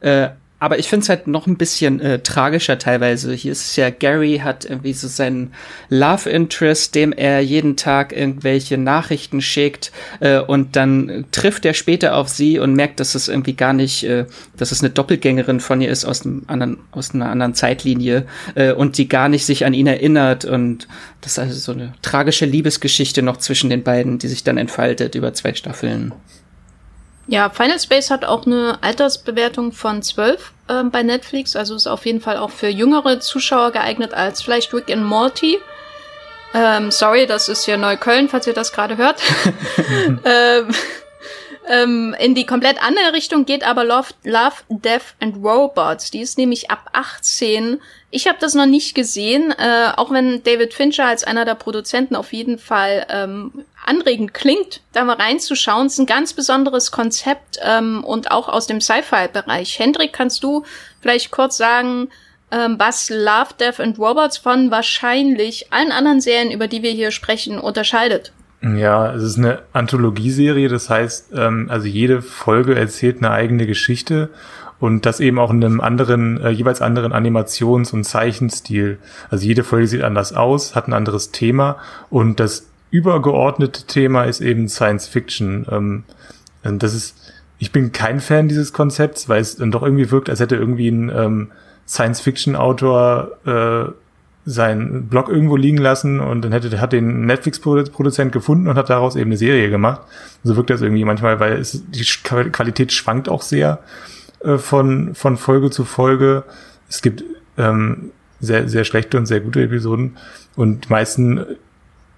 äh, aber ich finde es halt noch ein bisschen äh, tragischer teilweise. Hier ist es ja, Gary hat irgendwie so seinen Love Interest, dem er jeden Tag irgendwelche Nachrichten schickt äh, und dann trifft er später auf sie und merkt, dass es irgendwie gar nicht, äh, dass es eine Doppelgängerin von ihr ist aus, einem anderen, aus einer anderen Zeitlinie äh, und die gar nicht sich an ihn erinnert und das ist also so eine tragische Liebesgeschichte noch zwischen den beiden, die sich dann entfaltet über zwei Staffeln. Ja, Final Space hat auch eine Altersbewertung von 12 äh, bei Netflix, also ist auf jeden Fall auch für jüngere Zuschauer geeignet als vielleicht Rick and Morty. Ähm, sorry, das ist hier Neukölln, falls ihr das gerade hört. ähm, ähm, in die komplett andere Richtung geht aber Love, Love, Death and Robots. Die ist nämlich ab 18 ich habe das noch nicht gesehen, äh, auch wenn David Fincher als einer der Produzenten auf jeden Fall ähm, anregend klingt, da mal reinzuschauen. Es ist ein ganz besonderes Konzept ähm, und auch aus dem Sci-Fi-Bereich. Hendrik, kannst du vielleicht kurz sagen, ähm, was Love, Death and Robots von wahrscheinlich allen anderen Serien, über die wir hier sprechen, unterscheidet? Ja, es ist eine Anthologieserie, das heißt, ähm, also jede Folge erzählt eine eigene Geschichte und das eben auch in einem anderen, äh, jeweils anderen Animations- und Zeichenstil. Also jede Folge sieht anders aus, hat ein anderes Thema und das übergeordnete Thema ist eben Science Fiction. Ähm, das ist, ich bin kein Fan dieses Konzepts, weil es dann doch irgendwie wirkt, als hätte irgendwie ein ähm, Science-Fiction-Autor äh, seinen Blog irgendwo liegen lassen und dann hätte hat den Netflix-Produzent gefunden und hat daraus eben eine Serie gemacht. So wirkt das irgendwie manchmal, weil es die Qualität schwankt auch sehr. Äh, von, von Folge zu Folge. Es gibt ähm, sehr, sehr schlechte und sehr gute Episoden. Und die meisten,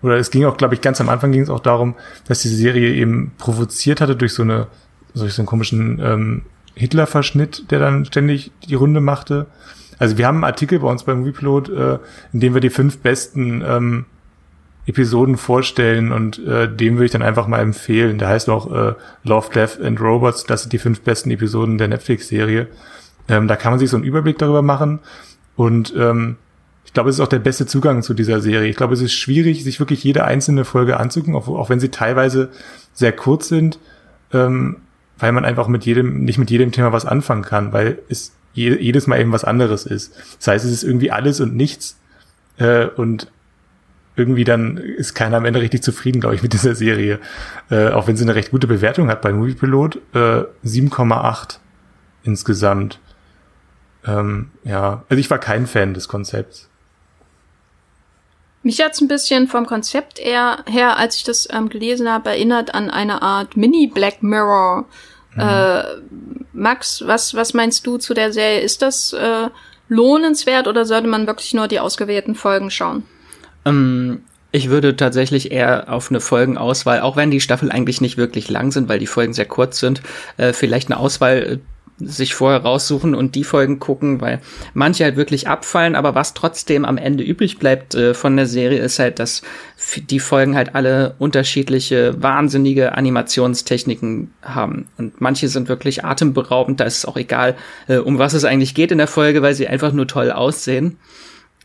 oder es ging auch, glaube ich, ganz am Anfang ging es auch darum, dass diese Serie eben provoziert hatte durch so eine, durch so einen komischen ähm, Hitler-Verschnitt, der dann ständig die Runde machte. Also wir haben einen Artikel bei uns beim Moviepilot, äh, in dem wir die fünf besten ähm, Episoden vorstellen und äh, dem würde ich dann einfach mal empfehlen. Der heißt auch äh, Love, Death and Robots. Das sind die fünf besten Episoden der Netflix-Serie. Ähm, da kann man sich so einen Überblick darüber machen und ähm, ich glaube, es ist auch der beste Zugang zu dieser Serie. Ich glaube, es ist schwierig, sich wirklich jede einzelne Folge anzugucken, auch, auch wenn sie teilweise sehr kurz sind, ähm, weil man einfach mit jedem, nicht mit jedem Thema was anfangen kann, weil es jedes Mal eben was anderes ist. Das heißt, es ist irgendwie alles und nichts. Äh, und irgendwie dann ist keiner am Ende richtig zufrieden, glaube ich, mit dieser Serie. Äh, auch wenn sie eine recht gute Bewertung hat bei Moviepilot. Äh, 7,8 insgesamt. Ähm, ja, also ich war kein Fan des Konzepts. Mich hat's ein bisschen vom Konzept eher her, als ich das ähm, gelesen habe, erinnert an eine Art Mini-Black Mirror. Mhm. Äh, Max, was, was meinst du zu der Serie? Ist das äh, lohnenswert oder sollte man wirklich nur die ausgewählten Folgen schauen? Ähm, ich würde tatsächlich eher auf eine Folgenauswahl, auch wenn die Staffel eigentlich nicht wirklich lang sind, weil die Folgen sehr kurz sind, äh, vielleicht eine Auswahl äh, sich vorher raussuchen und die Folgen gucken, weil manche halt wirklich abfallen, aber was trotzdem am Ende übrig bleibt äh, von der Serie ist halt, dass die Folgen halt alle unterschiedliche, wahnsinnige Animationstechniken haben. Und manche sind wirklich atemberaubend, da ist es auch egal, äh, um was es eigentlich geht in der Folge, weil sie einfach nur toll aussehen.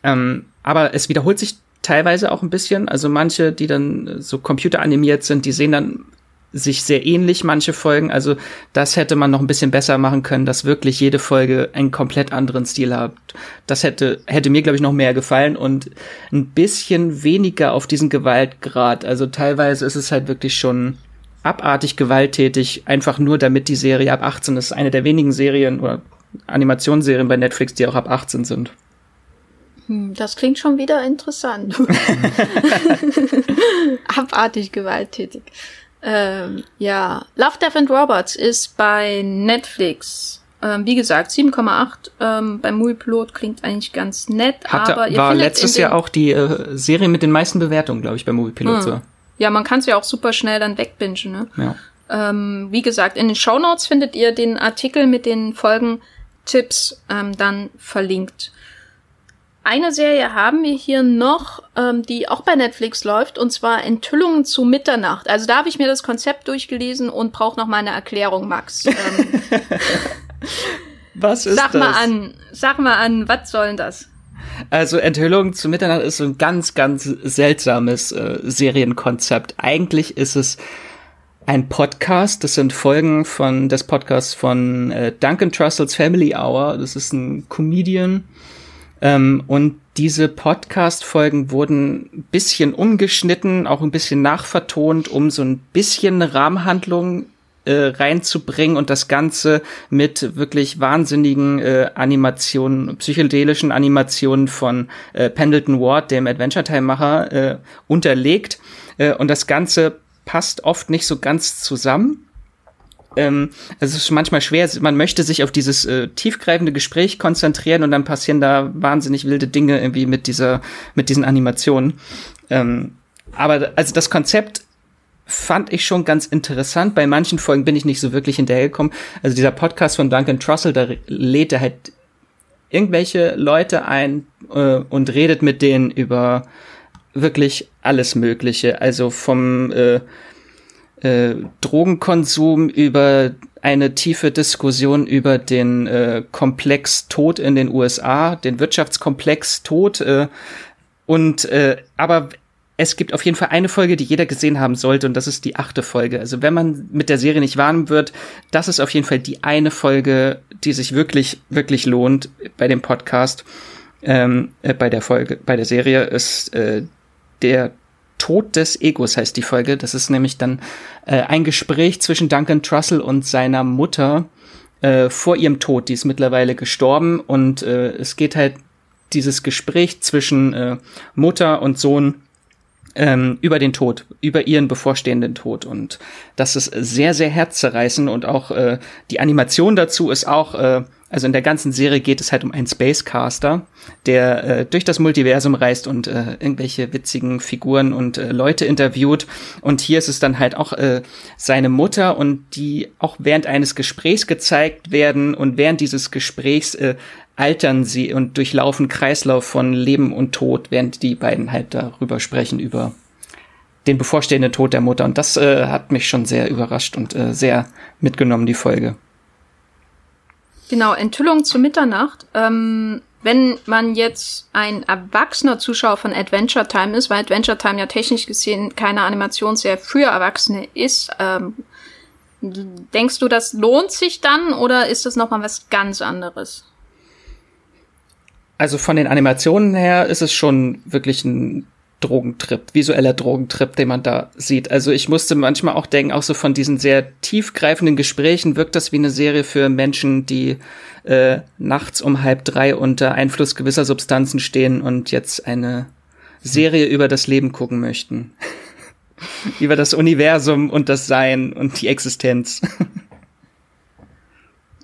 Ähm, aber es wiederholt sich teilweise auch ein bisschen. Also manche, die dann so computeranimiert sind, die sehen dann sich sehr ähnlich, manche Folgen. Also das hätte man noch ein bisschen besser machen können, dass wirklich jede Folge einen komplett anderen Stil hat. Das hätte, hätte mir, glaube ich, noch mehr gefallen und ein bisschen weniger auf diesen Gewaltgrad. Also teilweise ist es halt wirklich schon abartig gewalttätig, einfach nur damit die Serie ab 18 ist. Eine der wenigen Serien oder Animationsserien bei Netflix, die auch ab 18 sind. Hm, das klingt schon wieder interessant. Abartig gewalttätig. Ähm, ja, Love, Death and Robots ist bei Netflix. Ähm, wie gesagt, 7,8 ähm, beim Moviepilot klingt eigentlich ganz nett. Hatte, aber ihr war letztes Jahr auch die äh, Serie mit den meisten Bewertungen, glaube ich, beim Moviepilot. Hm. So. Ja, man kann es ja auch super schnell dann wegbingen. Ne? Ja. Ähm, wie gesagt, in den Show Notes findet ihr den Artikel mit den Folgentipps ähm, dann verlinkt. Eine Serie haben wir hier noch, ähm, die auch bei Netflix läuft, und zwar Enthüllungen zu Mitternacht. Also da habe ich mir das Konzept durchgelesen und brauche noch mal eine Erklärung, Max. Ähm, Was ist sag das? mal an, sag mal an, was soll denn das? Also Enthüllung zu Mitternacht ist so ein ganz, ganz seltsames äh, Serienkonzept. Eigentlich ist es ein Podcast. Das sind Folgen von des Podcasts von äh, Duncan Trussell's Family Hour. Das ist ein Comedian. Ähm, und diese Podcast-Folgen wurden ein bisschen umgeschnitten, auch ein bisschen nachvertont, um so ein bisschen eine Rahmenhandlung äh, reinzubringen und das Ganze mit wirklich wahnsinnigen äh, Animationen, psychedelischen Animationen von äh, Pendleton Ward, dem Adventure Time-Macher, äh, unterlegt. Äh, und das Ganze passt oft nicht so ganz zusammen. Ähm, es ist manchmal schwer, man möchte sich auf dieses äh, tiefgreifende Gespräch konzentrieren und dann passieren da wahnsinnig wilde Dinge irgendwie mit dieser, mit diesen Animationen. Ähm, aber also das Konzept fand ich schon ganz interessant. Bei manchen Folgen bin ich nicht so wirklich hinterhergekommen. Also dieser Podcast von Duncan Trussell, da lädt er halt irgendwelche Leute ein äh, und redet mit denen über wirklich alles Mögliche. Also vom äh, äh, Drogenkonsum über eine tiefe Diskussion über den äh, Komplex Tod in den USA, den Wirtschaftskomplex Tod. Äh, und äh, aber es gibt auf jeden Fall eine Folge, die jeder gesehen haben sollte, und das ist die achte Folge. Also wenn man mit der Serie nicht warm wird, das ist auf jeden Fall die eine Folge, die sich wirklich, wirklich lohnt bei dem Podcast, ähm, äh, bei der Folge, bei der Serie ist äh, der Tod des Egos heißt die Folge. Das ist nämlich dann äh, ein Gespräch zwischen Duncan Trussell und seiner Mutter äh, vor ihrem Tod. Die ist mittlerweile gestorben und äh, es geht halt dieses Gespräch zwischen äh, Mutter und Sohn ähm, über den Tod, über ihren bevorstehenden Tod. Und das ist sehr, sehr herzzerreißend und auch äh, die Animation dazu ist auch, äh, also in der ganzen Serie geht es halt um einen Spacecaster, der äh, durch das Multiversum reist und äh, irgendwelche witzigen Figuren und äh, Leute interviewt. Und hier ist es dann halt auch äh, seine Mutter und die auch während eines Gesprächs gezeigt werden und während dieses Gesprächs äh, altern sie und durchlaufen Kreislauf von Leben und Tod, während die beiden halt darüber sprechen, über den bevorstehenden Tod der Mutter. Und das äh, hat mich schon sehr überrascht und äh, sehr mitgenommen, die Folge. Genau, Enthüllung zu Mitternacht. Ähm, wenn man jetzt ein erwachsener Zuschauer von Adventure Time ist, weil Adventure Time ja technisch gesehen keine Animationsserie für Erwachsene ist, ähm, denkst du, das lohnt sich dann oder ist das nochmal was ganz anderes? Also von den Animationen her ist es schon wirklich ein Drogentrip, visueller Drogentrip, den man da sieht. Also ich musste manchmal auch denken, auch so von diesen sehr tiefgreifenden Gesprächen wirkt das wie eine Serie für Menschen, die äh, nachts um halb drei unter Einfluss gewisser Substanzen stehen und jetzt eine Serie über das Leben gucken möchten. über das Universum und das Sein und die Existenz.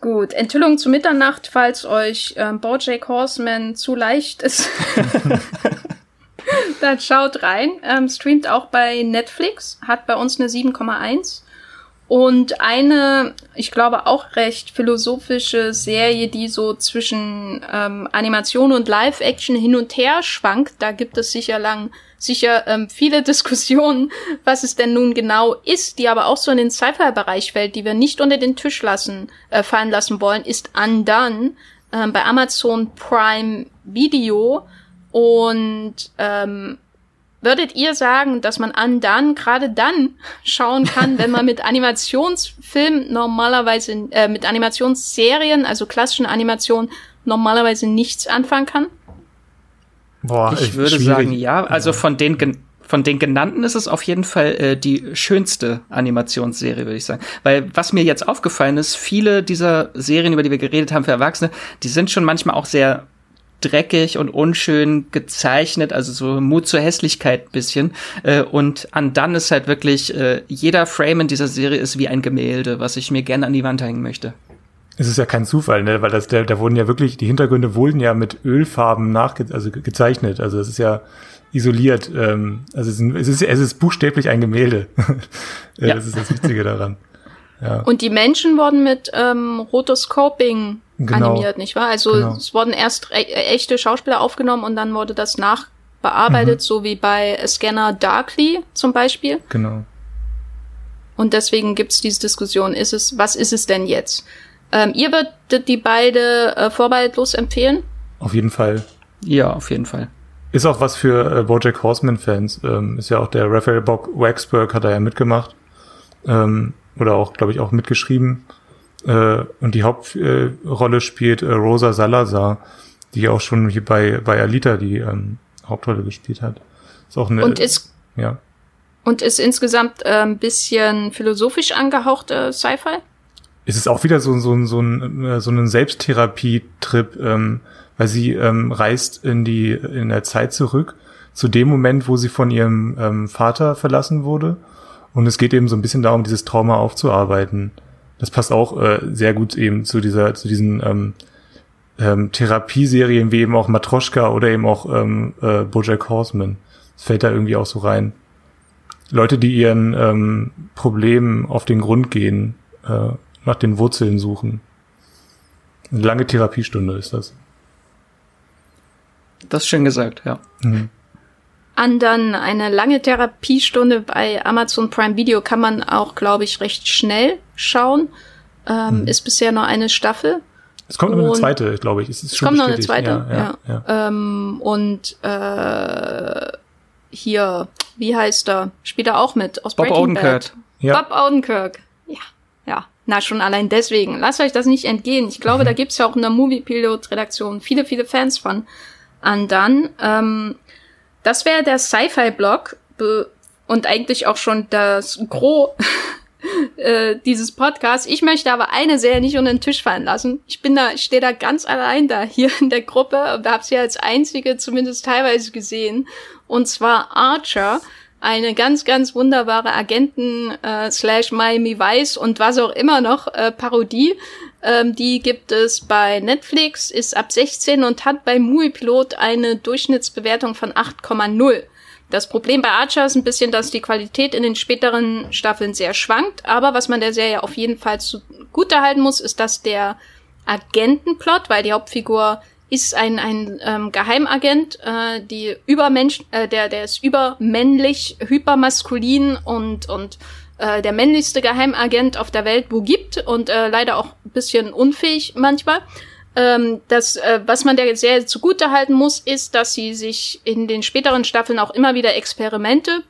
Gut, Enthüllung zu Mitternacht, falls euch ähm, Bojack Horseman zu leicht ist. Dann schaut rein. Ähm, streamt auch bei Netflix, hat bei uns eine 7,1. Und eine, ich glaube auch recht philosophische Serie, die so zwischen ähm, Animation und Live-Action hin und her schwankt. Da gibt es sicher lang, sicher ähm, viele Diskussionen, was es denn nun genau ist, die aber auch so in den Sci-Fi-Bereich fällt, die wir nicht unter den Tisch lassen, äh, fallen lassen wollen, ist Undone ähm, bei Amazon Prime Video. Und ähm, würdet ihr sagen, dass man an dann gerade dann schauen kann, wenn man mit Animationsfilmen normalerweise äh, mit Animationsserien, also klassischen Animationen normalerweise nichts anfangen kann? Boah, ich würde schwierig. sagen, ja. Also von den von den genannten ist es auf jeden Fall äh, die schönste Animationsserie, würde ich sagen. Weil was mir jetzt aufgefallen ist, viele dieser Serien, über die wir geredet haben für Erwachsene, die sind schon manchmal auch sehr dreckig und unschön gezeichnet, also so Mut zur Hässlichkeit bisschen. Äh, und an dann ist halt wirklich, äh, jeder Frame in dieser Serie ist wie ein Gemälde, was ich mir gerne an die Wand hängen möchte. Es ist ja kein Zufall, ne? weil das, da, da wurden ja wirklich, die Hintergründe wurden ja mit Ölfarben nachge also gezeichnet. Also es ist ja isoliert. Ähm, also es ist, es ist, es ist buchstäblich ein Gemälde. ja. Das ist das Witzige daran. Ja. Und die Menschen wurden mit ähm, Rotoscoping genau. animiert, nicht wahr? Also genau. es wurden erst e echte Schauspieler aufgenommen und dann wurde das nachbearbeitet, mhm. so wie bei Scanner Darkly zum Beispiel. Genau. Und deswegen gibt's diese Diskussion, ist es, was ist es denn jetzt? Ähm, ihr würdet die beide äh, vorbehaltlos empfehlen? Auf jeden Fall. Ja, auf jeden Fall. Ist auch was für äh, Bojack Horseman-Fans. Ähm, ist ja auch der Raphael Bob Waxberg hat da ja mitgemacht. Ähm, oder auch, glaube ich, auch mitgeschrieben. Äh, und die Hauptrolle äh, spielt äh, Rosa Salazar, die auch schon hier bei, bei Alita die ähm, Hauptrolle gespielt hat. Ist auch eine, und ist, ja. Und ist insgesamt äh, ein bisschen philosophisch angehaucht äh, Sci-Fi? Es ist auch wieder so, so, so ein, äh, so ein Selbsttherapie-Trip, ähm, weil sie ähm, reist in die in der Zeit zurück zu dem Moment, wo sie von ihrem ähm, Vater verlassen wurde. Und es geht eben so ein bisschen darum, dieses Trauma aufzuarbeiten. Das passt auch äh, sehr gut eben zu dieser, zu diesen ähm, ähm, Therapieserien wie eben auch Matroschka oder eben auch ähm, äh, Bojack Horseman. Das fällt da irgendwie auch so rein. Leute, die ihren ähm, Problemen auf den Grund gehen, äh, nach den Wurzeln suchen. Eine lange Therapiestunde ist das. Das ist schön gesagt, ja. Mhm. An dann eine lange Therapiestunde bei Amazon Prime Video kann man auch, glaube ich, recht schnell schauen. Ähm, mhm. Ist bisher nur eine Staffel. Es kommt noch eine zweite, glaube ich. Es, ist es kommt noch eine zweite, ja. ja, ja. ja. Ähm, und äh, hier, wie heißt er? Spielt er auch mit aus Bob Breaking Odenkirk. Bad. Ja. Bob Odenkirk. Ja, ja. Na, schon allein deswegen. Lasst euch das nicht entgehen. Ich glaube, mhm. da gibt's ja auch in der Movie Pilot Redaktion viele, viele Fans von an dann. Ähm, das wäre der Sci-Fi-Blog und eigentlich auch schon das Gros äh, dieses Podcasts. Ich möchte aber eine Serie nicht unter den Tisch fallen lassen. Ich bin da, ich stehe da ganz allein da hier in der Gruppe und habe sie als einzige zumindest teilweise gesehen. Und zwar Archer eine ganz, ganz wunderbare Agenten äh, slash Miami Vice und was auch immer noch äh, Parodie. Ähm, die gibt es bei Netflix, ist ab 16 und hat bei Movie Pilot eine Durchschnittsbewertung von 8,0. Das Problem bei Archer ist ein bisschen, dass die Qualität in den späteren Staffeln sehr schwankt, aber was man der Serie auf jeden Fall zugute halten muss, ist, dass der Agentenplot, weil die Hauptfigur ist ein, ein ähm, Geheimagent, äh, die übermensch, äh, der, der ist übermännlich, hypermaskulin und, und äh, der männlichste Geheimagent auf der Welt wo gibt und äh, leider auch ein bisschen unfähig manchmal. Ähm, das, äh, was man der sehr zugute halten muss, ist, dass sie sich in den späteren Staffeln auch immer wieder Experimente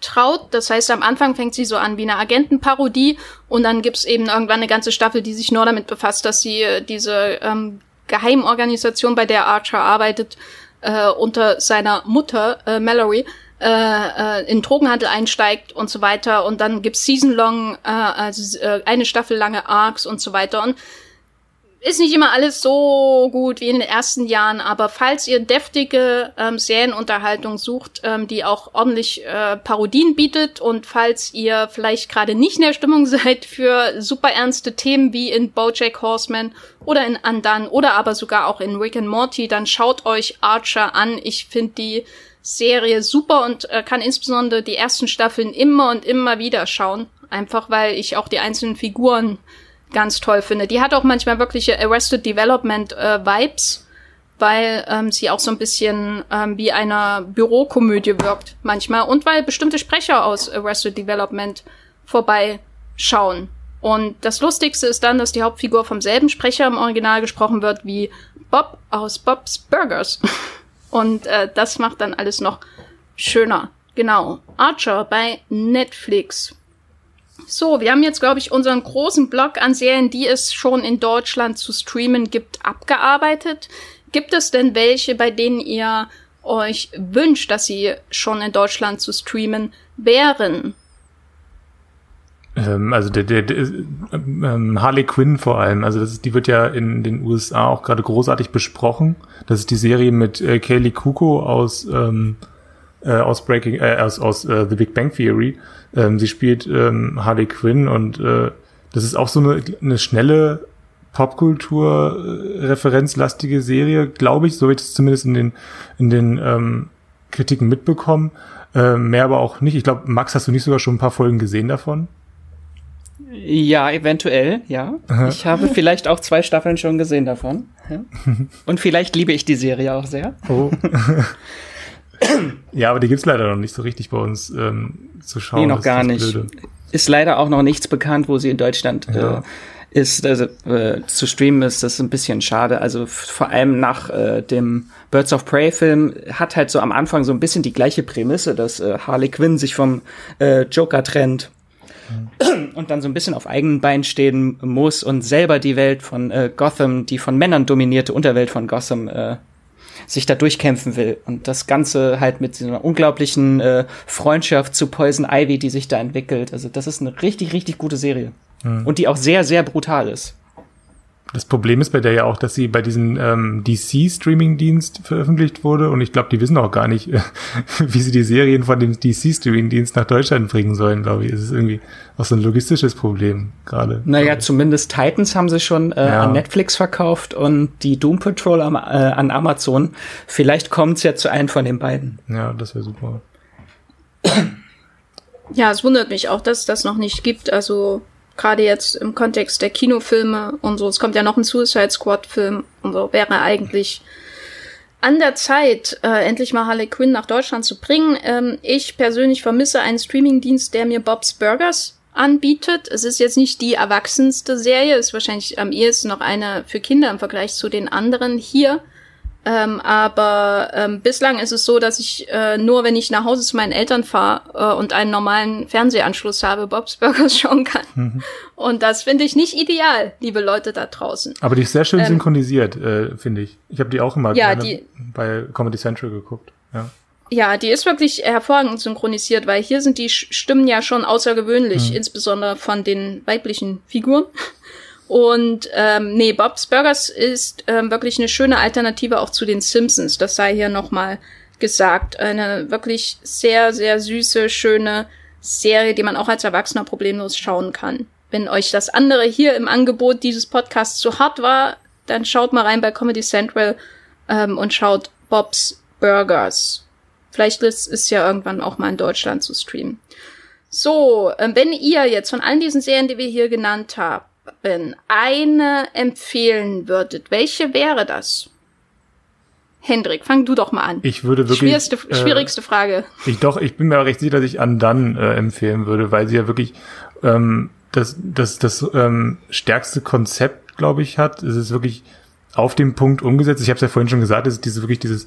traut. Das heißt, am Anfang fängt sie so an wie eine Agentenparodie und dann gibt's eben irgendwann eine ganze Staffel, die sich nur damit befasst, dass sie äh, diese ähm, Geheimorganisation, bei der Archer arbeitet, äh, unter seiner Mutter, äh, Mallory, äh, äh, in Drogenhandel einsteigt und so weiter. Und dann gibt's season-long, äh, also äh, eine Staffel lange Arcs und so weiter. Und ist nicht immer alles so gut wie in den ersten Jahren, aber falls ihr deftige ähm, Serienunterhaltung sucht, ähm, die auch ordentlich äh, Parodien bietet und falls ihr vielleicht gerade nicht in der Stimmung seid für super ernste Themen wie in BoJack Horseman oder in Undone oder aber sogar auch in Rick and Morty, dann schaut euch Archer an. Ich finde die Serie super und äh, kann insbesondere die ersten Staffeln immer und immer wieder schauen, einfach weil ich auch die einzelnen Figuren ganz toll finde. Die hat auch manchmal wirkliche Arrested Development äh, Vibes, weil ähm, sie auch so ein bisschen ähm, wie einer Bürokomödie wirkt manchmal und weil bestimmte Sprecher aus Arrested Development vorbeischauen. Und das Lustigste ist dann, dass die Hauptfigur vom selben Sprecher im Original gesprochen wird wie Bob aus Bob's Burgers. Und äh, das macht dann alles noch schöner. Genau. Archer bei Netflix. So, wir haben jetzt, glaube ich, unseren großen Block an Serien, die es schon in Deutschland zu streamen gibt, abgearbeitet. Gibt es denn welche, bei denen ihr euch wünscht, dass sie schon in Deutschland zu streamen wären? Ähm, also der, der, der ähm, Harley Quinn vor allem, also das ist, die wird ja in den USA auch gerade großartig besprochen. Das ist die Serie mit äh, Kaylee Kuko aus ähm, äh, aus Breaking, äh, aus, aus äh, The Big Bang Theory. Ähm, sie spielt ähm, Harley Quinn und äh, das ist auch so eine, eine schnelle Popkultur-referenzlastige Serie, glaube ich, so habe ich das zumindest in den in den ähm, Kritiken mitbekommen. Äh, mehr aber auch nicht. Ich glaube, Max, hast du nicht sogar schon ein paar Folgen gesehen davon? Ja, eventuell, ja. Aha. Ich habe vielleicht auch zwei Staffeln schon gesehen davon. Ja. Und vielleicht liebe ich die Serie auch sehr. Oh. ja, aber die gibt's leider noch nicht so richtig bei uns ähm, zu schauen. Nee, noch gar nicht. Blöde. Ist leider auch noch nichts bekannt, wo sie in Deutschland ja. äh, ist, also, äh, zu streamen ist. Das ist ein bisschen schade. Also vor allem nach äh, dem Birds of Prey Film hat halt so am Anfang so ein bisschen die gleiche Prämisse, dass äh, Harley Quinn sich vom äh, Joker trennt und dann so ein bisschen auf eigenen Beinen stehen muss und selber die Welt von äh, Gotham, die von Männern dominierte Unterwelt von Gotham, äh, sich da durchkämpfen will. Und das Ganze halt mit so einer unglaublichen äh, Freundschaft zu Poison Ivy, die sich da entwickelt. Also das ist eine richtig, richtig gute Serie. Mhm. Und die auch sehr, sehr brutal ist. Das Problem ist bei der ja auch, dass sie bei diesem ähm, DC-Streaming-Dienst veröffentlicht wurde und ich glaube, die wissen auch gar nicht, wie sie die Serien von dem DC-Streaming-Dienst nach Deutschland bringen sollen, glaube ich. Es ist irgendwie auch so ein logistisches Problem gerade. Naja, zumindest Titans haben sie schon äh, ja. an Netflix verkauft und die Doom Patrol am, äh, an Amazon. Vielleicht kommt es ja zu einem von den beiden. Ja, das wäre super. Ja, es wundert mich auch, dass es das noch nicht gibt. Also gerade jetzt im Kontext der Kinofilme und so, es kommt ja noch ein Suicide Squad Film und so, wäre eigentlich an der Zeit, äh, endlich mal Harley Quinn nach Deutschland zu bringen. Ähm, ich persönlich vermisse einen Streamingdienst, der mir Bob's Burgers anbietet. Es ist jetzt nicht die erwachsenste Serie, ist wahrscheinlich am ehesten noch eine für Kinder im Vergleich zu den anderen hier. Ähm, aber ähm, bislang ist es so, dass ich äh, nur, wenn ich nach Hause zu meinen Eltern fahre äh, und einen normalen Fernsehanschluss habe, Bob's Burgers schauen kann. Mhm. Und das finde ich nicht ideal, liebe Leute da draußen. Aber die ist sehr schön ähm, synchronisiert, äh, finde ich. Ich habe die auch immer ja, die, bei Comedy Central geguckt. Ja. Ja, die ist wirklich hervorragend synchronisiert, weil hier sind die Stimmen ja schon außergewöhnlich, mhm. insbesondere von den weiblichen Figuren. Und ähm, nee, Bob's Burgers ist ähm, wirklich eine schöne Alternative auch zu den Simpsons. Das sei hier nochmal gesagt. Eine wirklich sehr, sehr süße, schöne Serie, die man auch als Erwachsener problemlos schauen kann. Wenn euch das andere hier im Angebot dieses Podcasts zu hart war, dann schaut mal rein bei Comedy Central ähm, und schaut Bob's Burgers. Vielleicht ist es ja irgendwann auch mal in Deutschland zu streamen. So, ähm, wenn ihr jetzt von all diesen Serien, die wir hier genannt haben, eine empfehlen würdet, welche wäre das? Hendrik, fang du doch mal an. Ich würde wirklich. Schwierigste, äh, schwierigste Frage. Ich doch, ich bin mir recht sicher, dass ich Andan äh, empfehlen würde, weil sie ja wirklich ähm, das, das, das ähm, stärkste Konzept, glaube ich, hat. Es ist wirklich auf dem Punkt umgesetzt. Ich habe es ja vorhin schon gesagt, es ist diese wirklich dieses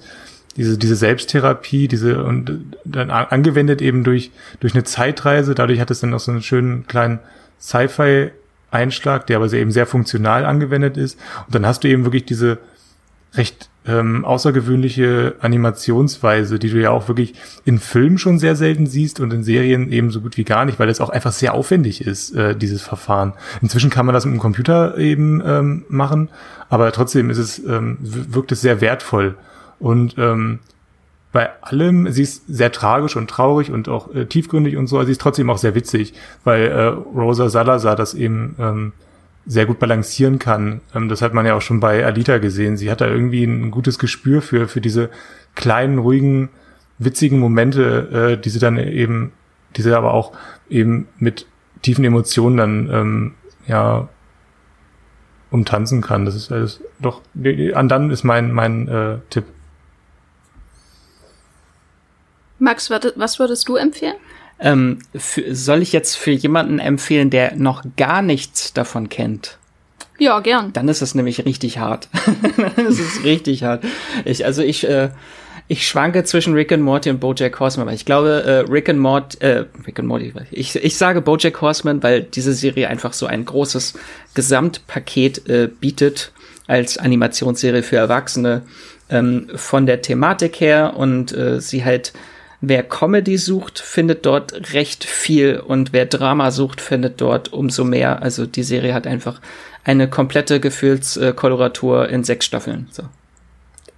diese diese Selbsttherapie, diese und dann angewendet eben durch durch eine Zeitreise. Dadurch hat es dann auch so einen schönen kleinen Sci-Fi Einschlag, der aber eben sehr funktional angewendet ist. Und dann hast du eben wirklich diese recht ähm, außergewöhnliche Animationsweise, die du ja auch wirklich in Filmen schon sehr selten siehst und in Serien eben so gut wie gar nicht, weil es auch einfach sehr aufwendig ist, äh, dieses Verfahren. Inzwischen kann man das mit dem Computer eben ähm, machen, aber trotzdem ist es, ähm, wirkt es sehr wertvoll. Und ähm, bei allem, sie ist sehr tragisch und traurig und auch äh, tiefgründig und so, aber sie ist trotzdem auch sehr witzig, weil äh, Rosa Salazar das eben ähm, sehr gut balancieren kann. Ähm, das hat man ja auch schon bei Alita gesehen. Sie hat da irgendwie ein gutes Gespür für, für diese kleinen, ruhigen, witzigen Momente, äh, die sie dann eben, die sie aber auch eben mit tiefen Emotionen dann, ähm, ja, umtanzen kann. Das ist alles doch, an dann ist mein, mein äh, Tipp. Max, was würdest du empfehlen? Ähm, für, soll ich jetzt für jemanden empfehlen, der noch gar nichts davon kennt? Ja, gern. Dann ist es nämlich richtig hart. das ist richtig hart. Ich, also ich, äh, Ich schwanke zwischen Rick and Morty und BoJack Horseman, weil ich glaube, äh, Rick and Morty, äh, Rick and Morty, ich, ich sage BoJack Horseman, weil diese Serie einfach so ein großes Gesamtpaket äh, bietet als Animationsserie für Erwachsene ähm, von der Thematik her und äh, sie halt Wer Comedy sucht, findet dort recht viel und wer Drama sucht, findet dort umso mehr. Also die Serie hat einfach eine komplette Gefühlskoloratur in sechs Staffeln. So.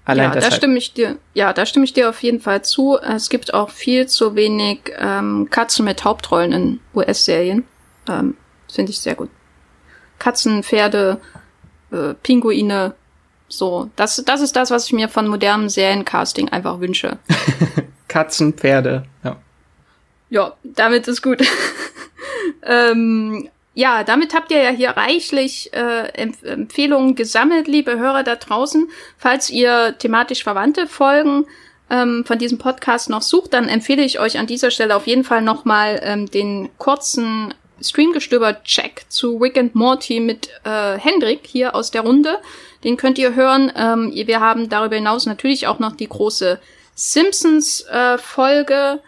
Allein ja, da stimme ich dir, ja, da stimme ich dir auf jeden Fall zu. Es gibt auch viel zu wenig ähm, Katzen mit Hauptrollen in US-Serien. Ähm, Finde ich sehr gut. Katzen, Pferde, äh, Pinguine, so. Das, das ist das, was ich mir von modernem Seriencasting einfach wünsche. Katzen, Pferde, ja. Ja, damit ist gut. ähm, ja, damit habt ihr ja hier reichlich äh, Empf Empfehlungen gesammelt, liebe Hörer da draußen. Falls ihr thematisch verwandte Folgen ähm, von diesem Podcast noch sucht, dann empfehle ich euch an dieser Stelle auf jeden Fall nochmal ähm, den kurzen Streamgestöber-Check zu Rick and Morty mit äh, Hendrik hier aus der Runde. Den könnt ihr hören. Ähm, wir haben darüber hinaus natürlich auch noch die große Simpsons-Folge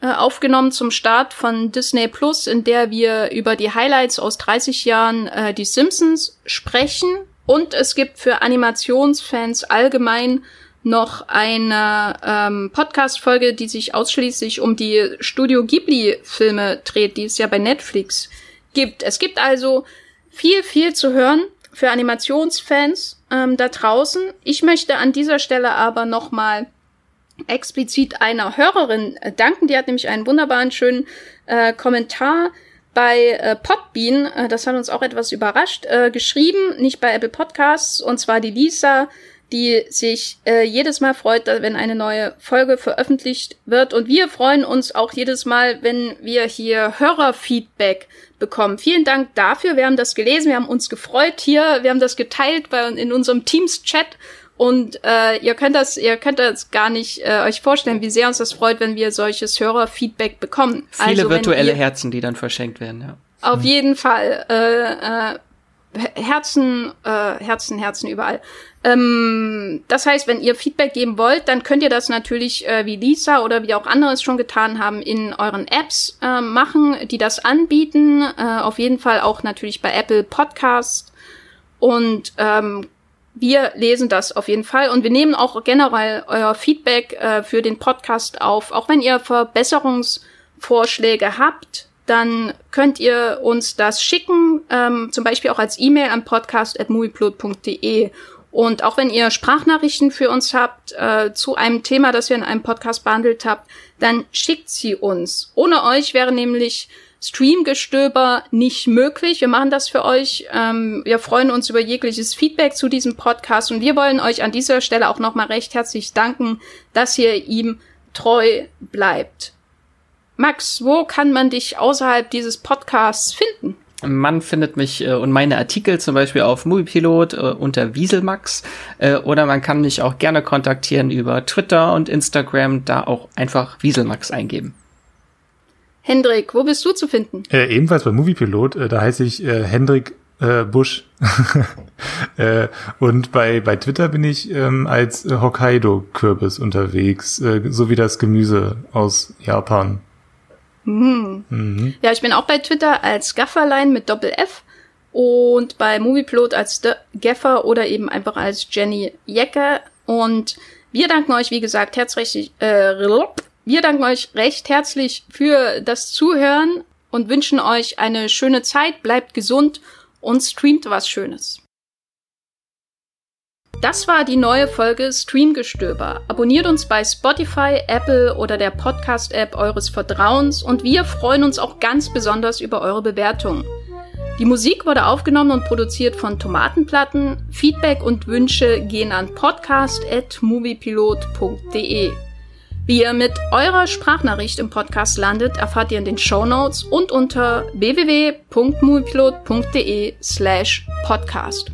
äh, äh, aufgenommen zum Start von Disney Plus, in der wir über die Highlights aus 30 Jahren äh, die Simpsons sprechen. Und es gibt für Animationsfans allgemein noch eine ähm, Podcast-Folge, die sich ausschließlich um die Studio Ghibli-Filme dreht, die es ja bei Netflix gibt. Es gibt also viel, viel zu hören für Animationsfans ähm, da draußen. Ich möchte an dieser Stelle aber nochmal explizit einer Hörerin äh, danken. Die hat nämlich einen wunderbaren, schönen äh, Kommentar bei äh, Podbean, äh, das hat uns auch etwas überrascht, äh, geschrieben, nicht bei Apple Podcasts, und zwar die Lisa, die sich äh, jedes Mal freut, wenn eine neue Folge veröffentlicht wird. Und wir freuen uns auch jedes Mal, wenn wir hier Hörerfeedback bekommen. Vielen Dank dafür. Wir haben das gelesen, wir haben uns gefreut hier, wir haben das geteilt bei, in unserem Teams-Chat und äh, ihr könnt das, ihr könnt das gar nicht äh, euch vorstellen, wie sehr uns das freut, wenn wir solches Hörerfeedback bekommen. Viele also, virtuelle ihr, Herzen, die dann verschenkt werden, ja. Auf jeden Fall. Äh, äh, Herzen, äh, Herzen, Herzen überall. Ähm, das heißt, wenn ihr Feedback geben wollt, dann könnt ihr das natürlich äh, wie Lisa oder wie auch andere es schon getan haben, in euren Apps äh, machen, die das anbieten. Äh, auf jeden Fall auch natürlich bei Apple Podcast. Und ähm, wir lesen das auf jeden Fall und wir nehmen auch generell euer Feedback äh, für den Podcast auf. Auch wenn ihr Verbesserungsvorschläge habt, dann könnt ihr uns das schicken, ähm, zum Beispiel auch als E-Mail an podcast.movieplot.de. Und auch wenn ihr Sprachnachrichten für uns habt äh, zu einem Thema, das wir in einem Podcast behandelt habt, dann schickt sie uns. Ohne euch wäre nämlich Streamgestöber nicht möglich. Wir machen das für euch. Ähm, wir freuen uns über jegliches Feedback zu diesem Podcast und wir wollen euch an dieser Stelle auch nochmal recht herzlich danken, dass ihr ihm treu bleibt. Max, wo kann man dich außerhalb dieses Podcasts finden? Man findet mich äh, und meine Artikel zum Beispiel auf Moviepilot äh, unter Wieselmax äh, oder man kann mich auch gerne kontaktieren über Twitter und Instagram, da auch einfach Wieselmax eingeben. Hendrik, wo bist du zu finden? Äh, ebenfalls bei Moviepilot, äh, da heiße ich äh, Hendrik äh, Busch. äh, und bei, bei Twitter bin ich ähm, als Hokkaido-Kürbis unterwegs, äh, so wie das Gemüse aus Japan. Mhm. Mhm. Ja, ich bin auch bei Twitter als Gafferlein mit Doppel F und bei Movieplot als The Gaffer oder eben einfach als Jenny Jecker. Und wir danken euch, wie gesagt, herzlich, äh, wir danken euch recht herzlich für das Zuhören und wünschen euch eine schöne Zeit, bleibt gesund und streamt was Schönes. Das war die neue Folge Streamgestöber. Abonniert uns bei Spotify, Apple oder der Podcast-App eures Vertrauens und wir freuen uns auch ganz besonders über eure Bewertungen. Die Musik wurde aufgenommen und produziert von Tomatenplatten. Feedback und Wünsche gehen an podcast.moviepilot.de. Wie ihr mit eurer Sprachnachricht im Podcast landet, erfahrt ihr in den Show Notes und unter www.moviepilot.de slash podcast.